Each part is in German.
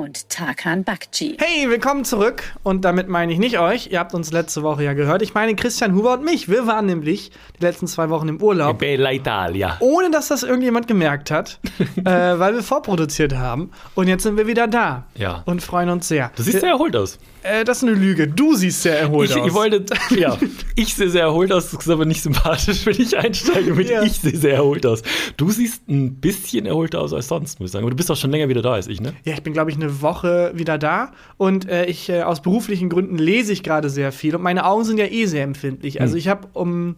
und Tarkan Bakci. Hey, willkommen zurück. Und damit meine ich nicht euch. Ihr habt uns letzte Woche ja gehört. Ich meine Christian Huber und mich. Wir waren nämlich die letzten zwei Wochen im Urlaub. Bella Italia. Ohne dass das irgendjemand gemerkt hat, äh, weil wir vorproduziert haben. Und jetzt sind wir wieder da. Ja. Und freuen uns sehr. Du siehst sehr erholt aus. Äh, das ist eine Lüge. Du siehst sehr erholt Ich, aus. ich wollte, ja, ich sehe sehr erholt aus, das ist aber nicht sympathisch, wenn ich einsteige mit Ja. ich sehe sehr erholt aus. Du siehst ein bisschen erholter aus als sonst, muss ich sagen. Aber du bist auch schon länger wieder da als ich, ne? Ja, ich bin, glaube ich, eine Woche wieder da und äh, ich äh, aus beruflichen Gründen lese ich gerade sehr viel und meine Augen sind ja eh sehr empfindlich. Also Hm. ich habe um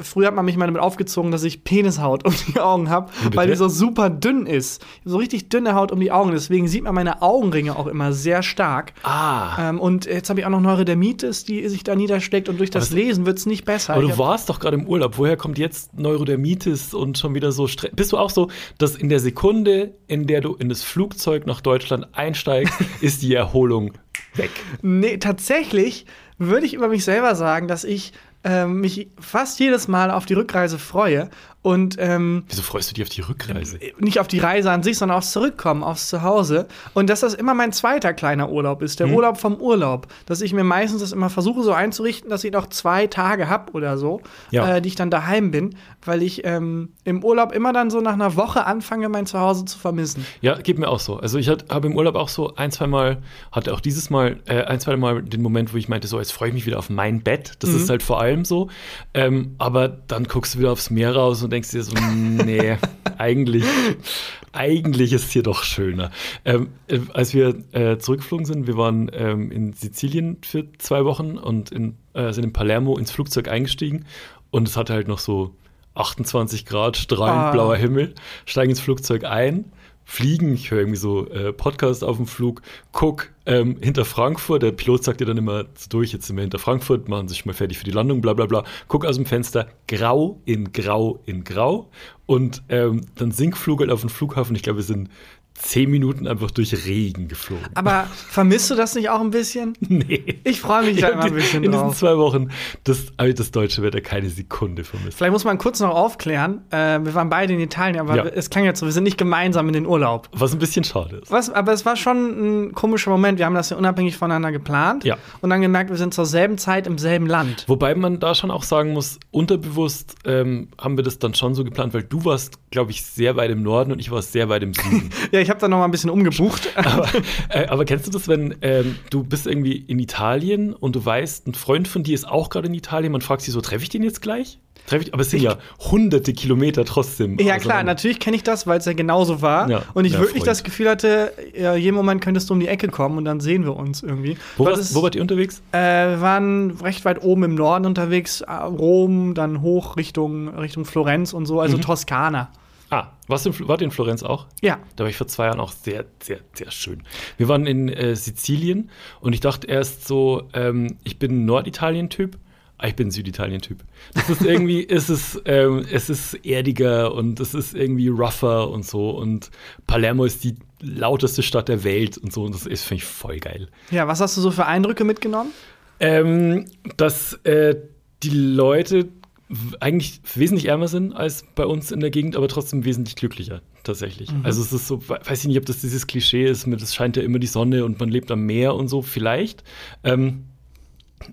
früher hat man mich mal damit aufgezogen, dass ich Penishaut um die Augen habe, weil die so super dünn ist. So richtig dünne Haut um die Augen, deswegen sieht man meine Augenringe auch immer sehr stark. Ah. Ähm, und jetzt habe ich auch noch Neurodermitis, die sich da niedersteckt und durch das Lesen wird es nicht besser. Aber du warst doch gerade im Urlaub. Woher kommt jetzt Neurodermitis und schon wieder so Stress? Bist du auch so, dass in der Sekunde, in der du in das Flugzeug nach Deutschland einsteigst, ist die Erholung weg? Nee, tatsächlich würde ich über mich selber sagen, dass ich ähm, mich fast jedes Mal auf die Rückreise freue und ähm, Wieso freust du dich auf die Rückreise? nicht auf die Reise an sich, sondern aufs Zurückkommen, aufs Zuhause. Und dass das immer mein zweiter kleiner Urlaub ist, der Urlaub vom Urlaub. Dass ich mir meistens das immer versuche so einzurichten, dass ich noch zwei Tage habe oder so, Ja. äh, die ich dann daheim bin, weil ich ähm, im Urlaub immer dann so nach einer Woche anfange, mein Zuhause zu vermissen. Ja, geht mir auch so. Also ich habe im Urlaub auch so ein, zwei Mal, hatte auch dieses Mal, äh, ein, zwei Mal den Moment, wo ich meinte, so, jetzt freue ich mich wieder auf mein Bett. Das ist halt vor allem so. Ähm, aber dann guckst du wieder aufs Meer raus und denkst dir so, nee, eigentlich, eigentlich ist hier doch schöner. Ähm, äh, als wir äh, zurückgeflogen sind, wir waren ähm, in Sizilien für zwei Wochen und in, äh, sind in Palermo ins Flugzeug eingestiegen und es hatte halt noch so 28 Grad, strahlend Ah. blauer Himmel, steigen ins Flugzeug ein, fliegen, ich höre irgendwie so äh, Podcast auf dem Flug, guck ähm, hinter Frankfurt, der Pilot sagt dir dann immer durch, jetzt sind wir hinter Frankfurt, machen sich mal fertig für die Landung, bla bla bla, guck aus dem Fenster, grau in grau in grau. Und ähm, dann Sinkflug halt auf den Flughafen, ich glaube, wir sind zehn Minuten einfach durch Regen geflogen. Aber vermisst du das nicht auch ein bisschen? Nee. Ich freue mich da immer ein bisschen in diesen drauf. zwei Wochen, das, habe ich das deutsche Wetter keine Sekunde vermisst. Vielleicht muss man kurz noch aufklären. Äh, wir waren beide in Italien, aber Ja. es klang jetzt so, wir sind nicht gemeinsam in den Urlaub. Was ein bisschen schade ist. Was, aber es war schon ein komischer Moment. Wir haben das ja unabhängig voneinander geplant Ja. und dann gemerkt, wir sind zur selben Zeit im selben Land. Wobei man da schon auch sagen muss, unterbewusst ähm, haben wir das dann schon so geplant, weil du warst, glaube ich, sehr weit im Norden und ich war sehr weit im Süden. Ja, ich habe da noch mal ein bisschen umgebucht. aber, äh, aber kennst du das, wenn ähm, du bist irgendwie in Italien und du weißt, ein Freund von dir ist auch gerade in Italien, man fragt sich so, treffe ich den jetzt gleich? Treff ich, aber es sind ja hunderte Kilometer trotzdem. ja, klar, auseinander. natürlich kenne ich das, weil es ja genauso war. Ja. und ich Ja, wirklich Freund. das Gefühl hatte, ja, jeden Moment könntest du um die Ecke kommen und dann sehen wir uns irgendwie. Wo, warst, es- wo wart ihr unterwegs? Äh, wir waren recht weit oben im Norden unterwegs, äh, Rom, dann hoch Richtung, Richtung Florenz und so, Mhm. also Toskana. Ah, warst du in, wart ihr in Florenz auch? Ja. Da war ich vor zwei Jahren auch sehr, sehr, sehr schön. Wir waren in äh, Sizilien und ich dachte erst so, ähm, ich bin Norditalien-Typ, aber ich bin Süditalien-Typ. Das ist irgendwie, es ist, ähm, es ist erdiger und es ist irgendwie rougher und so und Palermo ist die lauteste Stadt der Welt und so und das ist, finde ich, voll geil. Ja, was hast du so für Eindrücke mitgenommen? Ähm, dass äh, die Leute eigentlich wesentlich ärmer sind als bei uns in der Gegend, aber trotzdem wesentlich glücklicher tatsächlich. Also es ist so, we- weiß ich nicht, ob das dieses Klischee ist, mit es scheint ja immer die Sonne und man lebt am Meer und so, vielleicht. Ähm,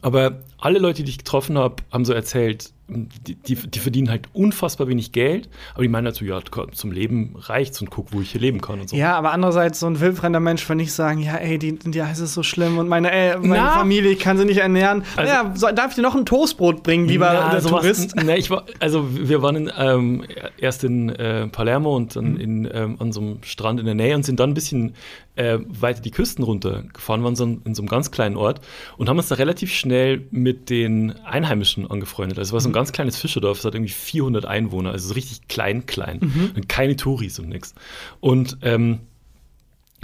aber alle Leute, die ich getroffen habe, haben so erzählt, die, die, die verdienen halt unfassbar wenig Geld, aber die meinen dazu, ja, zum Leben reicht's und guck, wo ich hier leben kann und so. Ja, aber andererseits, so ein wildfremder Mensch würde nicht sagen, ja, ey, die, die es ist so schlimm und meine, äh, meine Na? Familie, ich kann sie nicht ernähren. Also- ja, so, darf ich dir noch ein Toastbrot bringen, lieber Na, der sowas- Tourist? Ne, ich war, also wir waren in, ähm, erst in äh, Palermo und Mhm. dann in, ähm, an so einem Strand in der Nähe und sind dann ein bisschen äh, weiter die Küsten runtergefahren, waren so in, in so einem ganz kleinen Ort und haben uns da relativ schnell mit den Einheimischen angefreundet. Also es war so ein Mhm. ganz kleines Fischerdorf, es hat irgendwie 400 Einwohner, also so richtig klein, klein Mhm. und keine Touris und nix. Und ähm,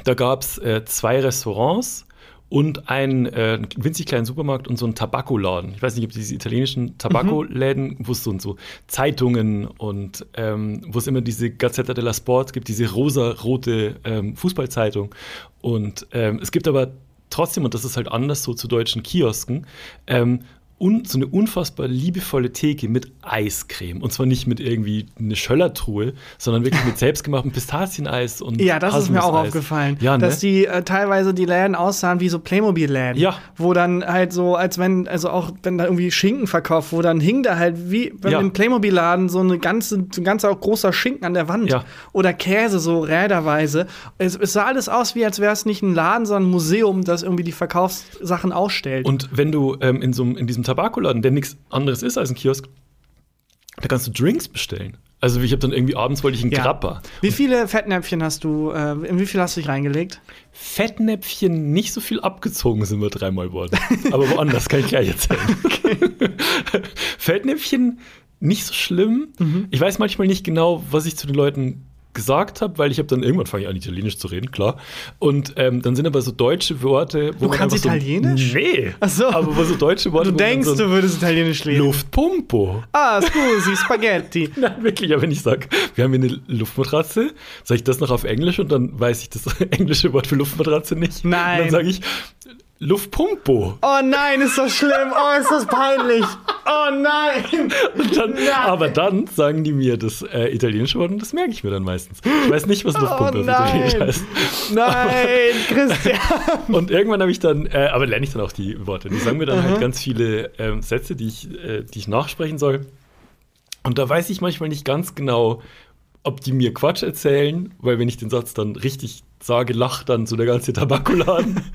da gab es äh, zwei Restaurants und einen äh, winzig kleinen Supermarkt und so einen Tabakoladen. Ich weiß nicht, ob diese italienischen Tabakoläden, wo es so und so Zeitungen und ähm, wo es immer diese Gazzetta della Sport gibt, diese rosa-rote ähm, Fußballzeitung. Und ähm, es gibt aber trotzdem, und das ist halt anders so zu deutschen Kiosken, ähm, un, so eine unfassbar liebevolle Theke mit Eiscreme. Und zwar nicht mit irgendwie eine Schöllertruhe, sondern wirklich mit selbstgemachtem Pistazieneis und Ja, das ist mir auch aufgefallen. Ja, ne? Dass die äh, teilweise die Läden aussahen wie so Playmobil-Läden. Ja. Wo dann halt so, als wenn, also auch wenn da irgendwie Schinken verkauft, wo dann hing da halt wie bei Ja. einem Playmobil-Laden so eine ganze, so ein ganzer großer Schinken an der Wand. Ja. Oder Käse, so räderweise. Es, es sah alles aus, wie als wäre es nicht ein Laden, sondern ein Museum, das irgendwie die Verkaufssachen ausstellt. Und wenn du ähm, in, so, in diesem Tabakoladen, der nichts anderes ist als ein Kiosk, da kannst du Drinks bestellen. Also ich habe dann irgendwie abends wollte ich einen Ja. Grappa. wie viele Fettnäpfchen hast du, äh, in wie viel hast du dich reingelegt? Fettnäpfchen nicht so viel abgezogen sind wir dreimal worden. Aber woanders kann ich gleich erzählen. Fettnäpfchen nicht so schlimm. Mhm. Ich weiß manchmal nicht genau, was ich zu den Leuten gesagt habe, weil ich habe dann irgendwann fange ich an Italienisch zu reden, klar. Und ähm, dann sind aber so deutsche Worte, wo Du kannst so, Italienisch? Nee. Ach so. Aber wo so deutsche Worte, Du denkst, so du würdest Italienisch lesen. Luftpumpo. Ah, scusi, Spaghetti. Nein, wirklich, aber wenn ich sage, wir haben hier eine Luftmatratze, sage ich das noch auf Englisch und dann weiß ich das englische Wort für Luftmatratze nicht. Nein. Und dann sage ich Luftpumpo. Oh nein, ist das schlimm. Oh, ist das peinlich. Oh nein. Dann, aber dann sagen die mir das äh, italienische Wort und das merke ich mir dann meistens. Ich weiß nicht, was Luftpumpe Oh auf Italienisch nein. heißt. Nein, Christian. Und irgendwann habe ich dann, äh, aber lerne ich dann auch die Worte. Die sagen mir dann halt ganz viele ähm, Sätze, die ich, äh, die ich nachsprechen soll. Und da weiß ich manchmal nicht ganz genau, ob die mir Quatsch erzählen, weil wenn ich den Satz dann richtig sage, lacht dann so der ganze Tabakoladen.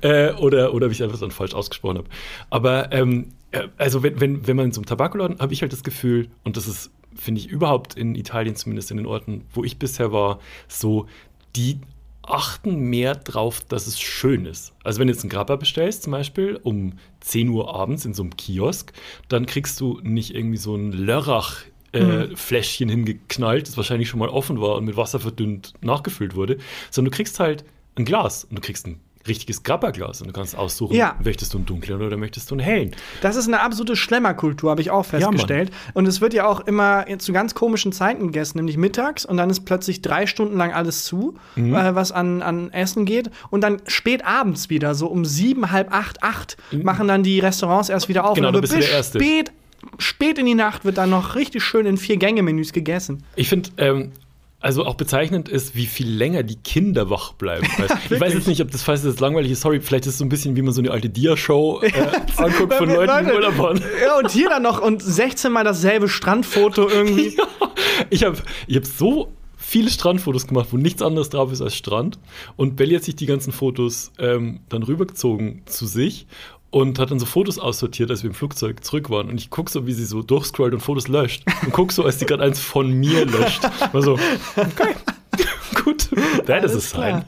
äh, oder, oder ob ich einfach dann falsch ausgesprochen habe. Aber ähm, äh, also wenn, wenn, wenn man in so einem Tabakoladen, habe ich halt das Gefühl, und das ist, finde ich, überhaupt in Italien, zumindest in den Orten, wo ich bisher war, so, die achten mehr drauf, dass es schön ist. Also wenn du jetzt einen Grappa bestellst, zum Beispiel um 10 Uhr abends in so einem Kiosk, dann kriegst du nicht irgendwie so ein Lörrach äh, Fläschchen hingeknallt, das wahrscheinlich schon mal offen war und mit Wasser verdünnt nachgefüllt wurde, sondern du kriegst halt ein Glas und du kriegst ein richtiges Grappa-Glas und du kannst aussuchen, Ja. möchtest du einen dunklen oder möchtest du einen hellen. Das ist eine absolute Schlemmerkultur, habe ich auch festgestellt. und es wird ja auch immer zu ganz komischen Zeiten gegessen, nämlich mittags und dann ist plötzlich drei Stunden lang alles zu, Mhm. äh, was an, an Essen geht. Und dann spät abends wieder, so um sieben, halb acht, acht, machen dann die Restaurants erst wieder auf. Mhm. Genau, aber bist du bis der Erste. spät, spät in die Nacht wird dann noch richtig schön in Vier-Gänge-Menüs gegessen. Ich finde, ähm, also auch bezeichnend ist, wie viel länger die Kinder wach bleiben. Ich weiß jetzt nicht, ob das, falls das langweilig ist, sorry, vielleicht ist es so ein bisschen, wie man so eine alte Dia-Show äh, anguckt von Leuten, die im Urlaub waren. Ja, und hier dann noch und 16 Mal dasselbe Strandfoto irgendwie. Ich habe ich hab so viele Strandfotos gemacht, wo nichts anderes drauf ist als Strand. Und Belly hat sich die ganzen Fotos ähm, dann rübergezogen zu sich und hat dann so Fotos aussortiert, als wir im Flugzeug zurück waren. Und ich gucke so, wie sie so durchscrollt und Fotos löscht. Und gucke so, als sie gerade eins von mir löscht. War so, okay, gut, that is a sign.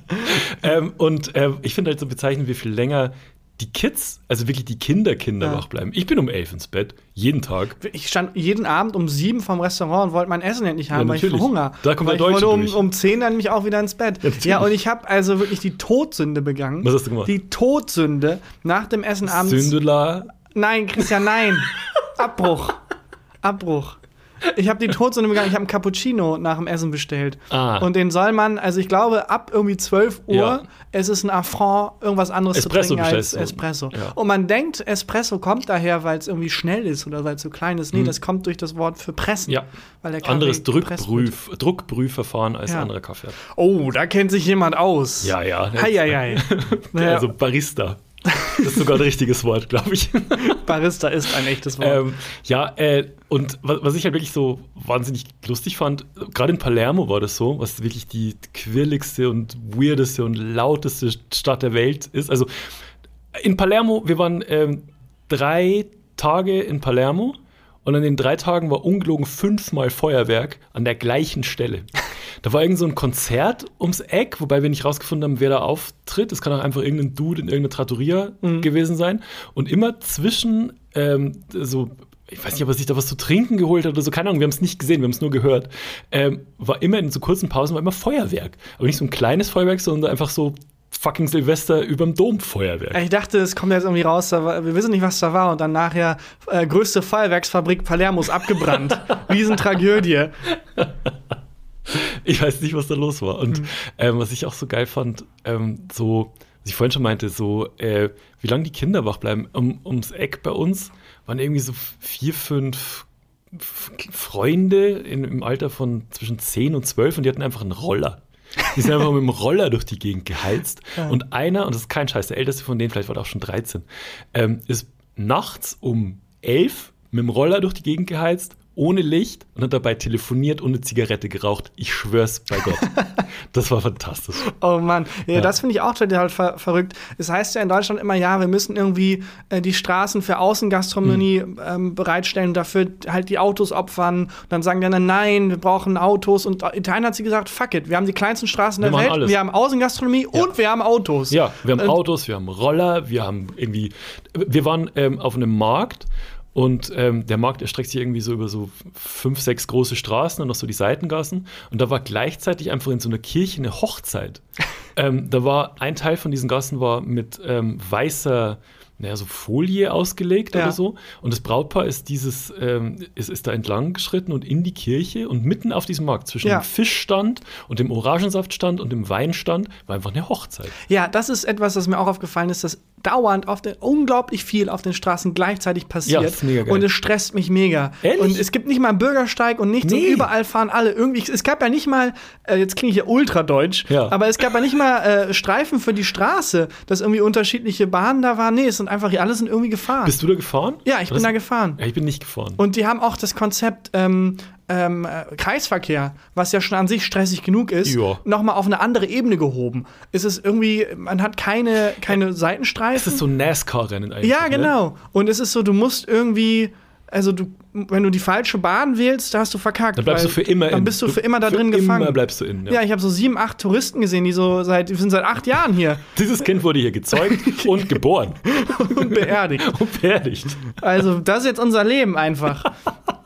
Ähm, und äh, ich finde halt so bezeichnend, wie viel länger die Kids, also wirklich die Kinder-Kinder Ja. wach bleiben. Ich bin um elf ins Bett, jeden Tag. Ich stand jeden Abend um sieben vom Restaurant und wollte mein Essen endlich haben, Ja, weil ich verhungere. Da kommt weil der ich Deutsche wollte um, durch. um zehn dann mich auch wieder ins Bett. Ja, Ja, und ich habe also wirklich die Todsünde begangen. Was hast du gemacht? Die Todsünde nach dem Essen abends. Sündela, Nein, Christian, nein. Abbruch. Abbruch. Ich habe die Todsünde begangen. Ich habe einen Cappuccino nach dem Essen bestellt. Ah. Und den soll man, also ich glaube, ab irgendwie 12 Uhr, Ja. es ist ein Affront, irgendwas anderes Espresso zu trinken als. Espresso. Ja. Und man denkt, Espresso kommt daher, weil es irgendwie schnell ist oder weil es so klein ist. Nee, das kommt durch das Wort für pressen. Mhm. Ja. Weil der Kaffee anderes. Druckprüf, Druckprüfverfahren als Ja. anderer Kaffee. Oh, da kennt sich jemand aus. Ja, ja. Heieiei. naja, Also Barista. Das ist sogar ein richtiges Wort, glaube ich. Barista ist ein echtes Wort. ähm, ja, äh, und was, was ich halt wirklich so wahnsinnig lustig fand, gerade in Palermo war das so, was wirklich die quirligste und weirdeste und lauteste Stadt der Welt ist. Also in Palermo, wir waren ähm, drei Tage in Palermo und an den drei Tagen war ungelogen fünfmal Feuerwerk an der gleichen Stelle. Da war irgend so ein Konzert ums Eck, wobei wir nicht rausgefunden haben, wer da auftritt. Es kann auch einfach irgendein Dude in irgendeiner Trattoria gewesen sein. Und immer zwischen ähm, so, ich weiß nicht, ob er sich da was zu trinken geholt hat oder so, keine Ahnung, wir haben es nicht gesehen, wir haben es nur gehört. Ähm, war immer in so kurzen Pausen war immer Feuerwerk. Aber nicht so ein kleines Feuerwerk, sondern einfach so fucking Silvester überm Dom Feuerwerk. Ich dachte, es kommt jetzt irgendwie raus, war, wir wissen nicht, was da war. Und dann nachher äh, größte Feuerwerksfabrik Palermos abgebrannt. Riesentragödie. Ich weiß nicht, was da los war. Und Mhm. ähm, was ich auch so geil fand, ähm, so ich vorhin schon meinte, so, äh, wie lange die Kinder wach bleiben. Um, ums Eck bei uns waren irgendwie so vier, fünf Freunde in, im Alter von zwischen 10 und 12 und die hatten einfach einen Roller. Die sind einfach mit dem Roller durch die Gegend geheizt. Und einer, und das ist kein Scheiß, der älteste von denen, vielleicht war er auch schon 13, ähm, ist nachts um 11 mit dem Roller durch die Gegend geheizt, ohne Licht und hat dabei telefoniert und eine Zigarette geraucht. Ich schwör's bei Gott. das war fantastisch. Oh Mann, ja, Ja. das finde ich auch total ver verrückt. Es heißt ja in Deutschland immer, ja, wir müssen irgendwie äh, die Straßen für Außengastronomie Hm. ähm, bereitstellen, dafür halt die Autos opfern. Und dann sagen die anderen, nein, wir brauchen Autos. Und Italien hat sie gesagt, fuck it, wir haben die kleinsten Straßen Wir der Welt, alles. wir haben Außengastronomie und wir haben Autos. Ja, wir haben Autos, wir haben Roller, wir haben irgendwie. Wir waren ähm, auf einem Markt und ähm, der Markt erstreckt sich irgendwie so über so fünf, sechs große Straßen und noch so die Seitengassen. Und da war gleichzeitig einfach in so einer Kirche eine Hochzeit. ähm, da war ein Teil von diesen Gassen war mit ähm, weißer. Naja, so Folie ausgelegt Ja. oder so. Und das Brautpaar ist dieses, ähm, ist, ist da entlang geschritten und in die Kirche und mitten auf diesem Markt zwischen Ja. dem Fischstand und dem Orangensaftstand und dem Weinstand war einfach eine Hochzeit. Ja, das ist etwas, das mir auch aufgefallen ist, dass dauernd auf den, unglaublich viel auf den Straßen gleichzeitig passiert. Ja, ist mega geil. Und es stresst mich mega. Ehrlich? Und es gibt nicht mal einen Bürgersteig und nichts Nee. und überall fahren alle irgendwie. Es gab ja nicht mal, äh, jetzt klinge ich ja ultradeutsch, Ja. aber es gab ja nicht mal äh, Streifen für die Straße, dass irgendwie unterschiedliche Bahnen da waren. Nee, es sind einfach, alle sind irgendwie gefahren. Bist du da gefahren? ja, ich bin Das- da gefahren. Ja, ich bin nicht gefahren. Und die haben auch das Konzept ähm, ähm, äh, Kreisverkehr, was ja schon an sich stressig genug ist, Ja. nochmal auf eine andere Ebene gehoben. Es ist irgendwie, man hat keine, keine Seitenstreifen. es ist so ein NASCAR-Rennen eigentlich. ja, ne? genau. Und es ist so, du musst irgendwie, also du, wenn du die falsche Bahn wählst, da hast du verkackt. Dann bleibst du für immer Dann in. bist du für immer da drin für gefangen. Immer bleibst du in. ja, ich habe so sieben, acht Touristen gesehen, die so seit, die sind seit acht Jahren hier Dieses Kind wurde hier gezeugt und geboren und beerdigt. und beerdigt. Also, das ist jetzt unser Leben einfach.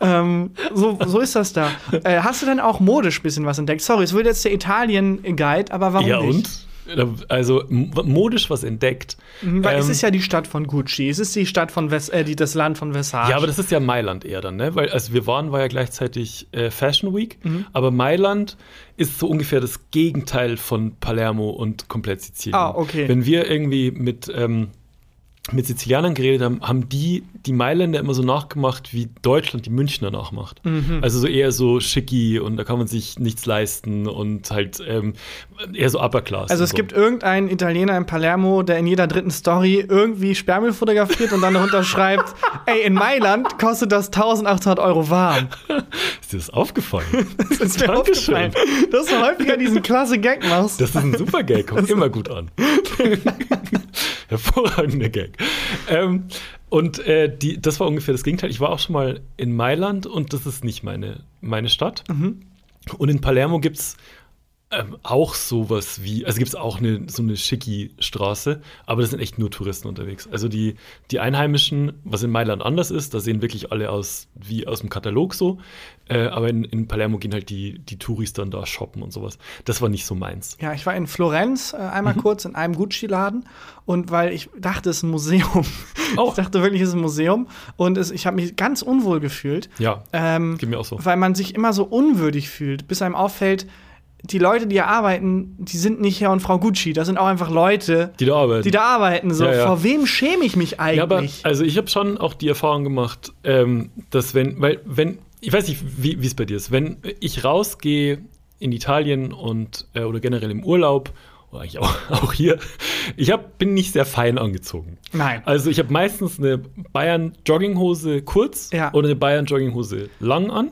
Ähm, so, so ist das da. Äh, hast du denn auch modisch ein bisschen was entdeckt? Sorry, es wird jetzt der Italien-Guide, aber warum Ja, nicht? und? Also modisch was entdeckt. Mhm, Weil es Ähm, ist ja die Stadt von Gucci, es ist die Stadt von Ves äh, die, das Land von Versace. Ja, aber das ist ja Mailand eher dann, ne? Weil als wir waren, war ja gleichzeitig äh, Fashion Week, Mhm. aber Mailand ist so ungefähr das Gegenteil von Palermo und komplett Sizilien. Ah, okay. Wenn wir irgendwie mit, ähm, mit Sizilianern geredet haben, haben die die Mailänder immer so nachgemacht, wie Deutschland die Münchner nachmacht. Mhm. Also so eher so schicki und da kann man sich nichts leisten und halt ähm, eher so Upper Class. Also es so. gibt irgendeinen Italiener in Palermo, der in jeder dritten Story irgendwie Sperrmüll fotografiert und dann darunter schreibt, ey, in Mailand kostet das 1800 Euro warm. Ist dir das aufgefallen? Das ist mir Dankeschön. aufgefallen, dass du häufiger diesen klasse Gag machst. Das ist ein super Gag, kommt immer gut an. Hervorragender Gag. Ähm, und äh, die, das war ungefähr das Gegenteil. Ich war auch schon mal in Mailand und das ist nicht meine, meine Stadt. Und in Palermo gibt es ähm, auch sowas wie, also gibt es auch eine, so eine schicki Straße, aber das sind echt nur Touristen unterwegs. Also die, die Einheimischen, was in Mailand anders ist, da sehen wirklich alle aus wie aus dem Katalog so. Äh, aber in, in Palermo gehen halt die, die Touris dann da shoppen und sowas. Das war nicht so meins. Ja, ich war in Florenz äh, einmal Mhm. kurz in einem Gucci-Laden und weil ich dachte, es ist ein Museum. Oh. Ich dachte wirklich, es ist ein Museum und es, ich habe mich ganz unwohl gefühlt. Ja, Ähm, geht mir auch so. weil man sich immer so unwürdig fühlt, bis einem auffällt, die Leute, die hier arbeiten, die sind nicht Herr und Frau Gucci, das sind auch einfach Leute, Die da arbeiten. die da arbeiten. So, Ja, ja. vor wem schäme ich mich ja, aber eigentlich? also ich habe schon auch die Erfahrung gemacht, ähm, dass wenn, weil wenn, ich weiß nicht, wie wie es bei dir ist, wenn ich rausgehe in Italien und äh, oder generell im Urlaub eigentlich auch, auch hier, ich hab, bin nicht sehr fein angezogen. Nein. Also ich habe meistens eine Bayern Jogginghose kurz Ja. Mhm. oder eine Bayern Jogginghose lang an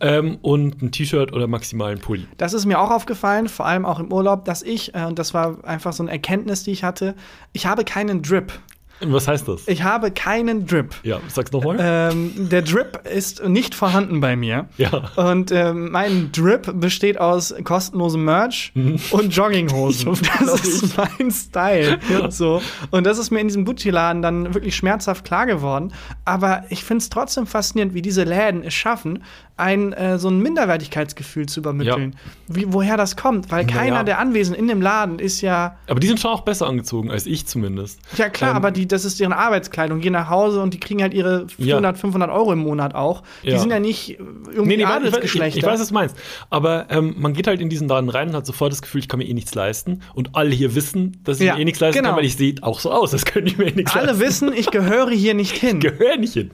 ähm, und ein T-Shirt oder maximal ein Pulli. Das ist mir auch aufgefallen, vor allem auch im Urlaub, dass ich, äh, und das war einfach so eine Erkenntnis, die ich hatte, ich habe keinen Drip. Was heißt das? Ich habe keinen Drip. ja, sag's nochmal. Ähm, der Drip ist nicht vorhanden bei mir. ja. Und ähm, mein Drip besteht aus kostenlosem Merch und Jogginghosen. Hoffe, das glaub ist mein Style. Ja. So. Und das ist mir in diesem Gucci-Laden dann wirklich schmerzhaft klar geworden. Aber ich finde es trotzdem faszinierend, wie diese Läden es schaffen, ein äh, so ein Minderwertigkeitsgefühl zu übermitteln. Wie, woher das kommt. Weil keiner Naja. der Anwesenden in dem Laden ist ja. Aber die sind schon auch besser angezogen als ich zumindest. Ja, klar, Ähm, aber die, das ist deren Arbeitskleidung, gehen nach Hause und die kriegen halt ihre 400, Ja. 500 Euro im Monat auch. Die Ja. sind ja nicht irgendwie Nee, nee, ich, weiß- Adelsgeschlechter. ich, ich weiß, was du meinst. Aber ähm, man geht halt in diesen Laden rein und hat sofort das Gefühl, ich kann mir eh nichts leisten. Und alle hier wissen, dass ich Ja, mir eh nichts leisten genau. kann, weil ich sehe auch so aus, als könnte ich mir eh nichts Alle leisten. wissen, ich gehöre hier nicht hin. Gehör nicht hin.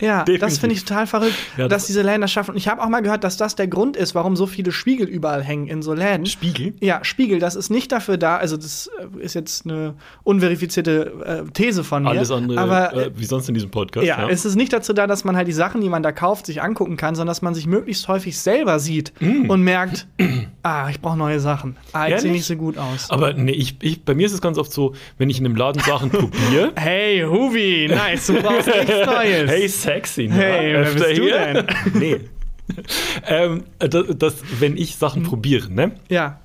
Ja, Definitiv. das finde ich total verrückt, Ja, dass das- diese Läden das schaffen. Und ich habe auch mal gehört, dass das der Grund ist, warum so viele Spiegel überall hängen in so Läden. Spiegel? Ja, Spiegel, das ist nicht dafür da, also das äh, ist jetzt eine unverifizierte äh, These von mir. Alles andere, aber äh, wie sonst in diesem Podcast. ja, es ist nicht dazu da, dass man halt die Sachen, die man da kauft, sich angucken kann, sondern dass man sich möglichst häufig selber sieht und merkt, ah, ich brauche neue Sachen. Ah, ich sehe Mm. Nicht so gut aus. Aber nee, ich, ich, bei mir ist es ganz oft so, wenn ich in einem Laden Sachen probiere. Hey, Huvi, nice, du brauchst nichts Neues. Hey, sexy. ne? Hey, wer Öfter bist du denn? nee. ähm, das, das, wenn ich Sachen Mhm. probiere, ne? Ja,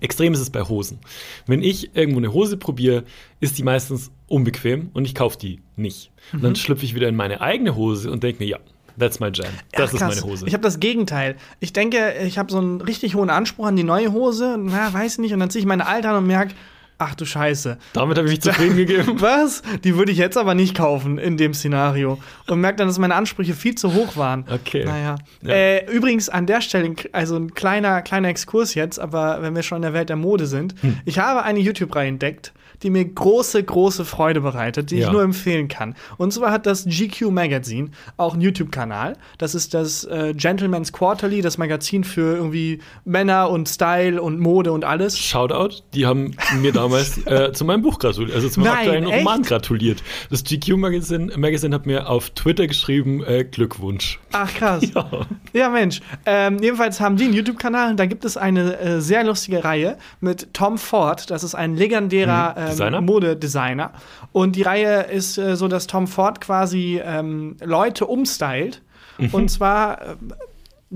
Extrem ist es bei Hosen. Wenn ich irgendwo eine Hose probiere, ist die meistens unbequem und ich kaufe die nicht. Und Mhm. dann schlüpfe ich wieder in meine eigene Hose und denke mir, ja, that's my jam. Das Ach, ist meine Hose. Ich habe das Gegenteil. Ich denke, ich habe so einen richtig hohen Anspruch an die neue Hose. Na, weiß nicht. Und dann ziehe ich meine alte an und merke, ach du Scheiße. Damit habe ich mich zufrieden gegeben. Was? Die würde ich jetzt aber nicht kaufen in dem Szenario. Und merke dann, dass meine Ansprüche viel zu hoch waren. Okay. Naja. Ja. Äh, übrigens an der Stelle, also ein kleiner, kleiner Exkurs jetzt, aber wenn wir schon in der Welt der Mode sind. Hm. Ich habe eine YouTube-Reihe entdeckt, die mir große, große Freude bereitet, die ich Ja. nur empfehlen kann. Und zwar hat das GQ Magazine auch einen YouTube-Kanal. Das ist das äh, Gentleman's Quarterly, das Magazin für irgendwie Männer und Style und Mode und alles. Shoutout, die haben mir damals äh, zu meinem Buch gratuliert, also zu meinem Nein, aktuellen echt? Roman gratuliert. Das GQ Magazine, Magazine hat mir auf Twitter geschrieben, äh, Glückwunsch. Ach krass. Ja. Ja, Mensch. Ähm, jedenfalls haben die einen YouTube-Kanal und da gibt es eine äh, sehr lustige Reihe mit Tom Ford. Das ist ein legendärer ähm, Designer? Modedesigner. Und die Reihe ist äh, so, dass Tom Ford quasi ähm, Leute umstylt. Und zwar äh,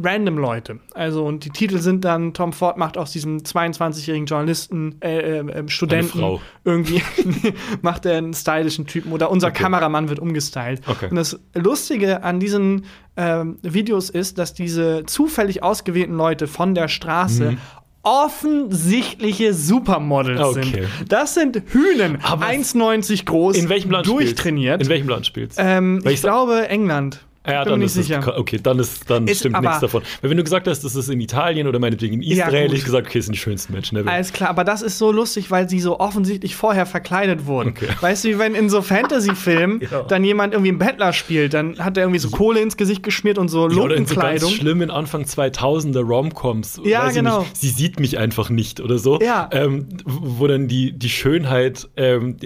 random Leute. Also, und die Titel sind dann: Tom Ford macht aus diesem 22-jährigen Journalisten, äh, äh, äh, Studenten irgendwie, macht er einen stylischen Typen oder unser Okay. Kameramann wird umgestylt. Okay. Und das Lustige an diesen ähm, Videos ist, dass diese zufällig ausgewählten Leute von der Straße offensichtliche Supermodels Okay. sind. Das sind Hühnen, Aber 1,90 groß, In welchem Land durchtrainiert. Spielst? In welchem Land spielst? ähm, Weil ich glaube England. Ja, dann ist nicht es, sicher. okay, dann ist dann Ist stimmt nichts davon. Weil wenn du gesagt hast, das ist in Italien oder meinetwegen in Ja, Israel, hätte gut. ich gesagt, okay, das sind die schönsten Menschen der Welt. Alles klar, aber das ist so lustig, weil sie so offensichtlich vorher verkleidet wurden. Okay. Weißt du, wie wenn in so Fantasy-Filmen Ja. dann jemand irgendwie einen Bettler spielt, dann hat er irgendwie so Kohle ins Gesicht geschmiert und so Ja, oder in so ganz Lumpenkleidung. schlimmen Anfang 2000er Romcoms. Ja, genau. Nicht, sie sieht mich einfach nicht oder so. Ja. Ähm, wo dann die, die Schönheit, ähm,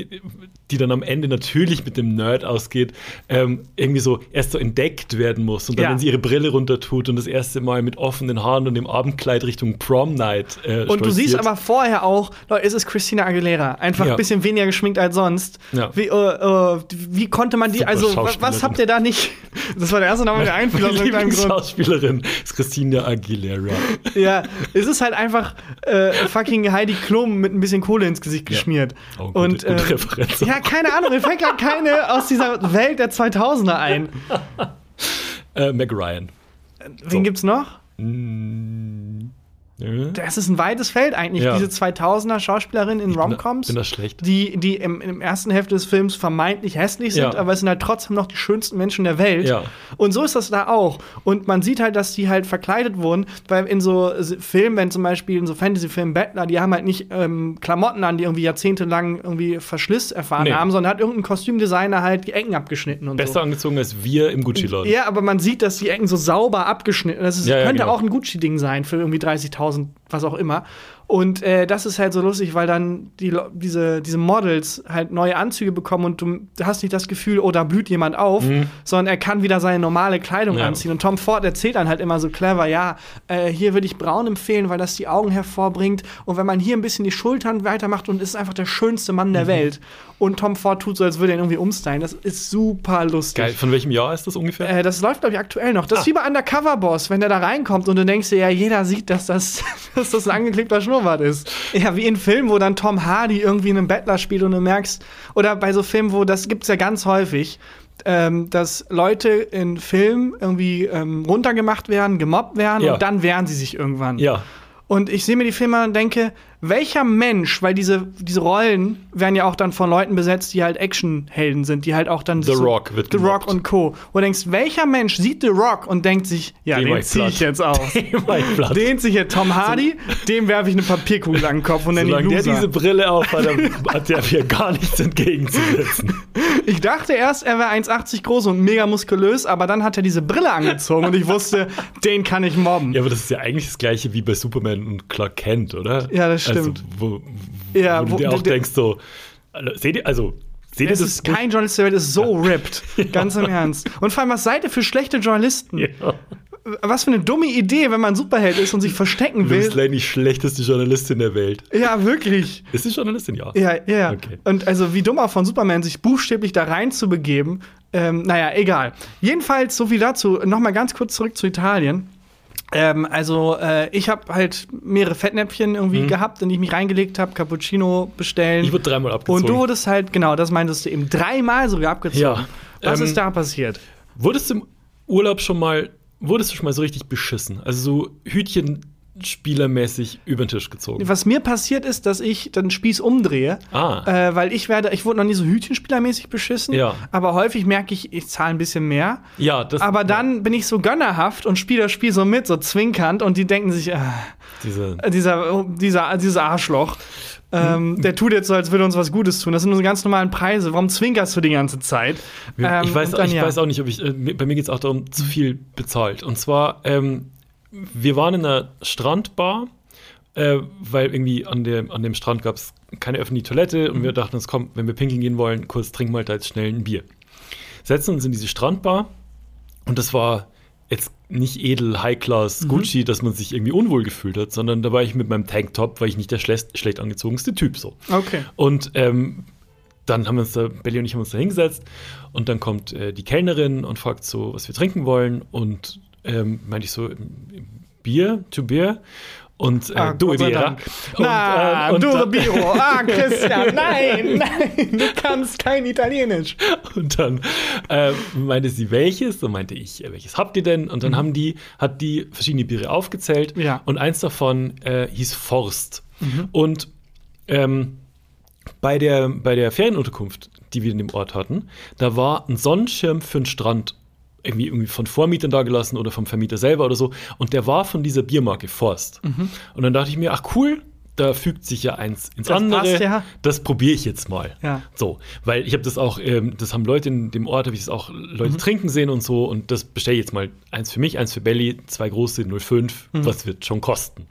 die, dann am Ende natürlich mit dem Nerd ausgeht, ähm, irgendwie so erst so entdeckt werden muss. Und dann, Ja. wenn sie ihre Brille runter tut und das erste Mal mit offenen Haaren und dem Abendkleid Richtung Prom Night äh, Und du siehst stolziert. aber vorher auch, Leute, es ist Christina Aguilera. Einfach Ja. ein bisschen weniger geschminkt als sonst. Ja. Wie, äh, äh, wie konnte man die, Super also, wa- was Schauspielerin. habt ihr da nicht? Das war der erste Name, der einfiel aus irgendeinem Grund. Lieblingsschauspielerin ist Christina Aguilera. Ja, es ist halt einfach äh, fucking Heidi Klum mit ein bisschen Kohle ins Gesicht geschmiert. Oh, Und, gute ähm, Referenz. Ja, keine Ahnung, mir fällt gerade keine aus dieser Welt der 2000er ein. Äh, Meg Ryan. Wen So. gibt's noch? Äh? Das ist ein weites Feld eigentlich, Ja. diese 2000er Schauspielerin in Romcoms. Bin das schlecht? die, die im, im ersten Hälfte des Films vermeintlich hässlich sind, Ja. aber es sind halt trotzdem noch die schönsten Menschen der Welt. Ja. Und so ist das da auch. Und man sieht halt, dass die halt verkleidet wurden, weil in so Filmen, wenn zum Beispiel in so Fantasy-Filmen Bettler, die haben halt nicht ähm, Klamotten an, die irgendwie jahrzehntelang irgendwie Verschliss erfahren Nee. haben, sondern hat irgendein Kostümdesigner halt die Ecken abgeschnitten und Besser so. angezogen als wir im Gucci-Laden. Ja, aber man sieht, dass die Ecken so sauber abgeschnitten Das ist, könnte genau. auch ein Gucci-Ding sein für irgendwie 30.000, 1000 was auch immer. Und äh, das ist halt so lustig, weil dann die, diese, diese Models halt neue Anzüge bekommen und du hast nicht das Gefühl, oh, da blüht jemand auf, sondern er kann wieder seine normale Kleidung Mhm. Ja. anziehen. Und Tom Ford erzählt dann halt immer so clever, ja, äh, hier würde ich braun empfehlen, weil das die Augen hervorbringt. Und wenn man hier ein bisschen die Schultern weitermacht und ist einfach der schönste Mann Mhm. der Welt. Und Tom Ford tut so, als würde er ihn irgendwie umstylen. Das ist super lustig. Geil. Von welchem Jahr ist das ungefähr? Äh, das läuft, glaube ich, aktuell noch. Das ist Ah. wie bei Undercover Boss, wenn der da reinkommt und du denkst dir, ja, jeder sieht, dass das, dass das ein angeklebter Schnurrbart ist. Ja, wie in Filmen, wo dann Tom Hardy irgendwie einen Bettler spielt und du merkst, oder bei so Filmen, wo das gibt's ja ganz häufig, ähm, dass Leute in Filmen irgendwie ähm, runtergemacht werden, gemobbt werden Ja. und dann wehren sie sich irgendwann. ja. Und ich sehe mir die Filme und denke, welcher Mensch, weil diese, diese Rollen werden ja auch dann von Leuten besetzt, die halt Actionhelden sind, die halt auch dann The Rock wird The gemobbt. Rock und Co. Wo du denkst, welcher Mensch sieht The Rock und denkt sich, ja, Den den ich zieh ich jetzt aus. Den zieh ich jetzt Tom Hardy, dem werfe ich eine Papierkugel an den Kopf und dann Solange die der diese Brille aufhat, dann hat der mir gar nichts entgegenzusetzen. Ich dachte erst, er wäre 1,80 groß und mega muskulös, aber dann hat er diese Brille angezogen und ich wusste, den kann ich mobben. Ja, aber das ist ja eigentlich das gleiche wie bei Superman und Clark Kent, oder? Ja, das stimmt. Also, wo, Ja, wo, wo- du dir auch denkst so, also, seht ihr, also, seht ihr das? ist kein Journalist der Welt, ist so ripped. Ganz im Ernst. Und vor allem, was seid ihr für schlechte Journalisten? ja. Was für eine dumme Idee, wenn man Superheld ist und sich verstecken will. Lane, die schlechteste Journalistin der Welt. Ja, wirklich. Ist sie Journalistin? Ja. Ja, ja. Okay. Und also wie dumm auch von Superman, sich buchstäblich da rein zu begeben. Ähm, naja, egal. Jedenfalls, so viel dazu. Noch mal ganz kurz zurück zu Italien. Ähm, also, äh, ich habe halt mehrere Fettnäpfchen irgendwie gehabt, in die ich mich reingelegt habe, Cappuccino bestellen. Mhm. Ich wurde dreimal abgezogen. und du wurdest halt, genau, das meintest du eben, dreimal sogar abgezogen. Ja. Was Ähm, ist da passiert? Wurdest du im Urlaub schon mal, wurdest du schon mal so richtig beschissen? Also so Hütchenspielermäßig über den Tisch gezogen? Was mir passiert ist, dass ich dann Spieß umdrehe, Ah. äh, weil ich werde, ich wurde noch nie so Hütchenspielermäßig beschissen, Ja. aber häufig merke ich, ich zahle ein bisschen mehr. Ja, das. Aber dann bin ich so gönnerhaft und spiele das Spiel so mit, so zwinkernd und die denken sich, ah, Diese, dieser, dieser, dieser Arschloch, ähm, der tut jetzt so, als würde uns was Gutes tun. Das sind unsere ganz normalen Preise. Warum zwinkerst du die ganze Zeit? Ähm, ich weiß, dann, ich ja. weiß auch nicht, ob ich. Äh, bei mir geht es auch darum, zu viel bezahlt. Und zwar, ähm, wir waren in einer Strandbar, äh, weil irgendwie an, der, an dem Strand gab es keine öffentliche Toilette und Mhm. wir dachten uns, komm, wenn wir pinkeln gehen wollen, kurz trinken wir halt da jetzt schnell ein Bier. Setzen uns in diese Strandbar und das war jetzt nicht edel, Mhm. High-Class, Gucci, dass man sich irgendwie unwohl gefühlt hat, sondern da war ich mit meinem Tanktop, weil ich nicht der schlecht, schlecht angezogenste Typ so. Okay. Und ähm, dann haben wir uns da, Belly und ich haben uns da hingesetzt und dann kommt äh, die Kellnerin und fragt so, was wir trinken wollen und ähm, meinte ich so, Bier, to Bier und äh, Ah, du Ibera. Dank. Und, Na, ähm, und du dann- Biro. Ah, Christian, nein, nein, du kannst kein Italienisch. Und dann äh, meinte sie, welches? Und meinte ich, äh, welches habt ihr denn? Und dann haben die, hat die verschiedene Biere aufgezählt. Mhm. Ja. Mhm. Und eins davon äh, hieß Forst. Und ähm, bei der, bei der Ferienunterkunft, die wir in dem Ort hatten, da war ein Sonnenschirm für den Strand irgendwie, irgendwie von Vormietern da gelassen oder vom Vermieter selber oder so. Und der war von dieser Biermarke Forst. Mhm. Und dann dachte ich mir, ach cool, da fügt sich ja eins ins Das andere. passt ja. Das probiere ich jetzt mal. Ja. So, weil ich habe das auch, ähm, das haben Leute in dem Ort, habe ich das auch Mhm. Leute trinken sehen und so und das bestelle ich jetzt mal eins für mich, eins für Belly, zwei große 05, Mhm. was wird schon kosten.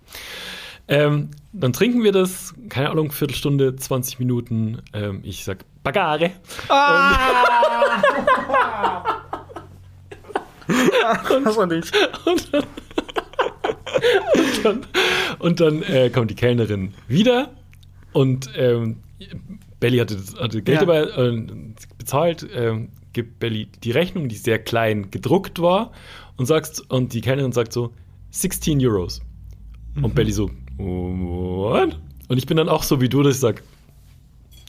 Ähm, dann trinken wir das, keine Ahnung, Viertelstunde, 20 Minuten. Ähm, ich sag Bagare. Das war nicht. dann, und dann äh, kommt die Kellnerin wieder und ähm, Belly hatte, das- hatte Geld Ja. dabei äh, bezahlt, ähm, gibt Belly die Rechnung, die sehr klein gedruckt war und sagst und die Kellnerin sagt so 16 Euros Mhm. und Belly so what? Und ich bin dann auch so wie du, dass ich sag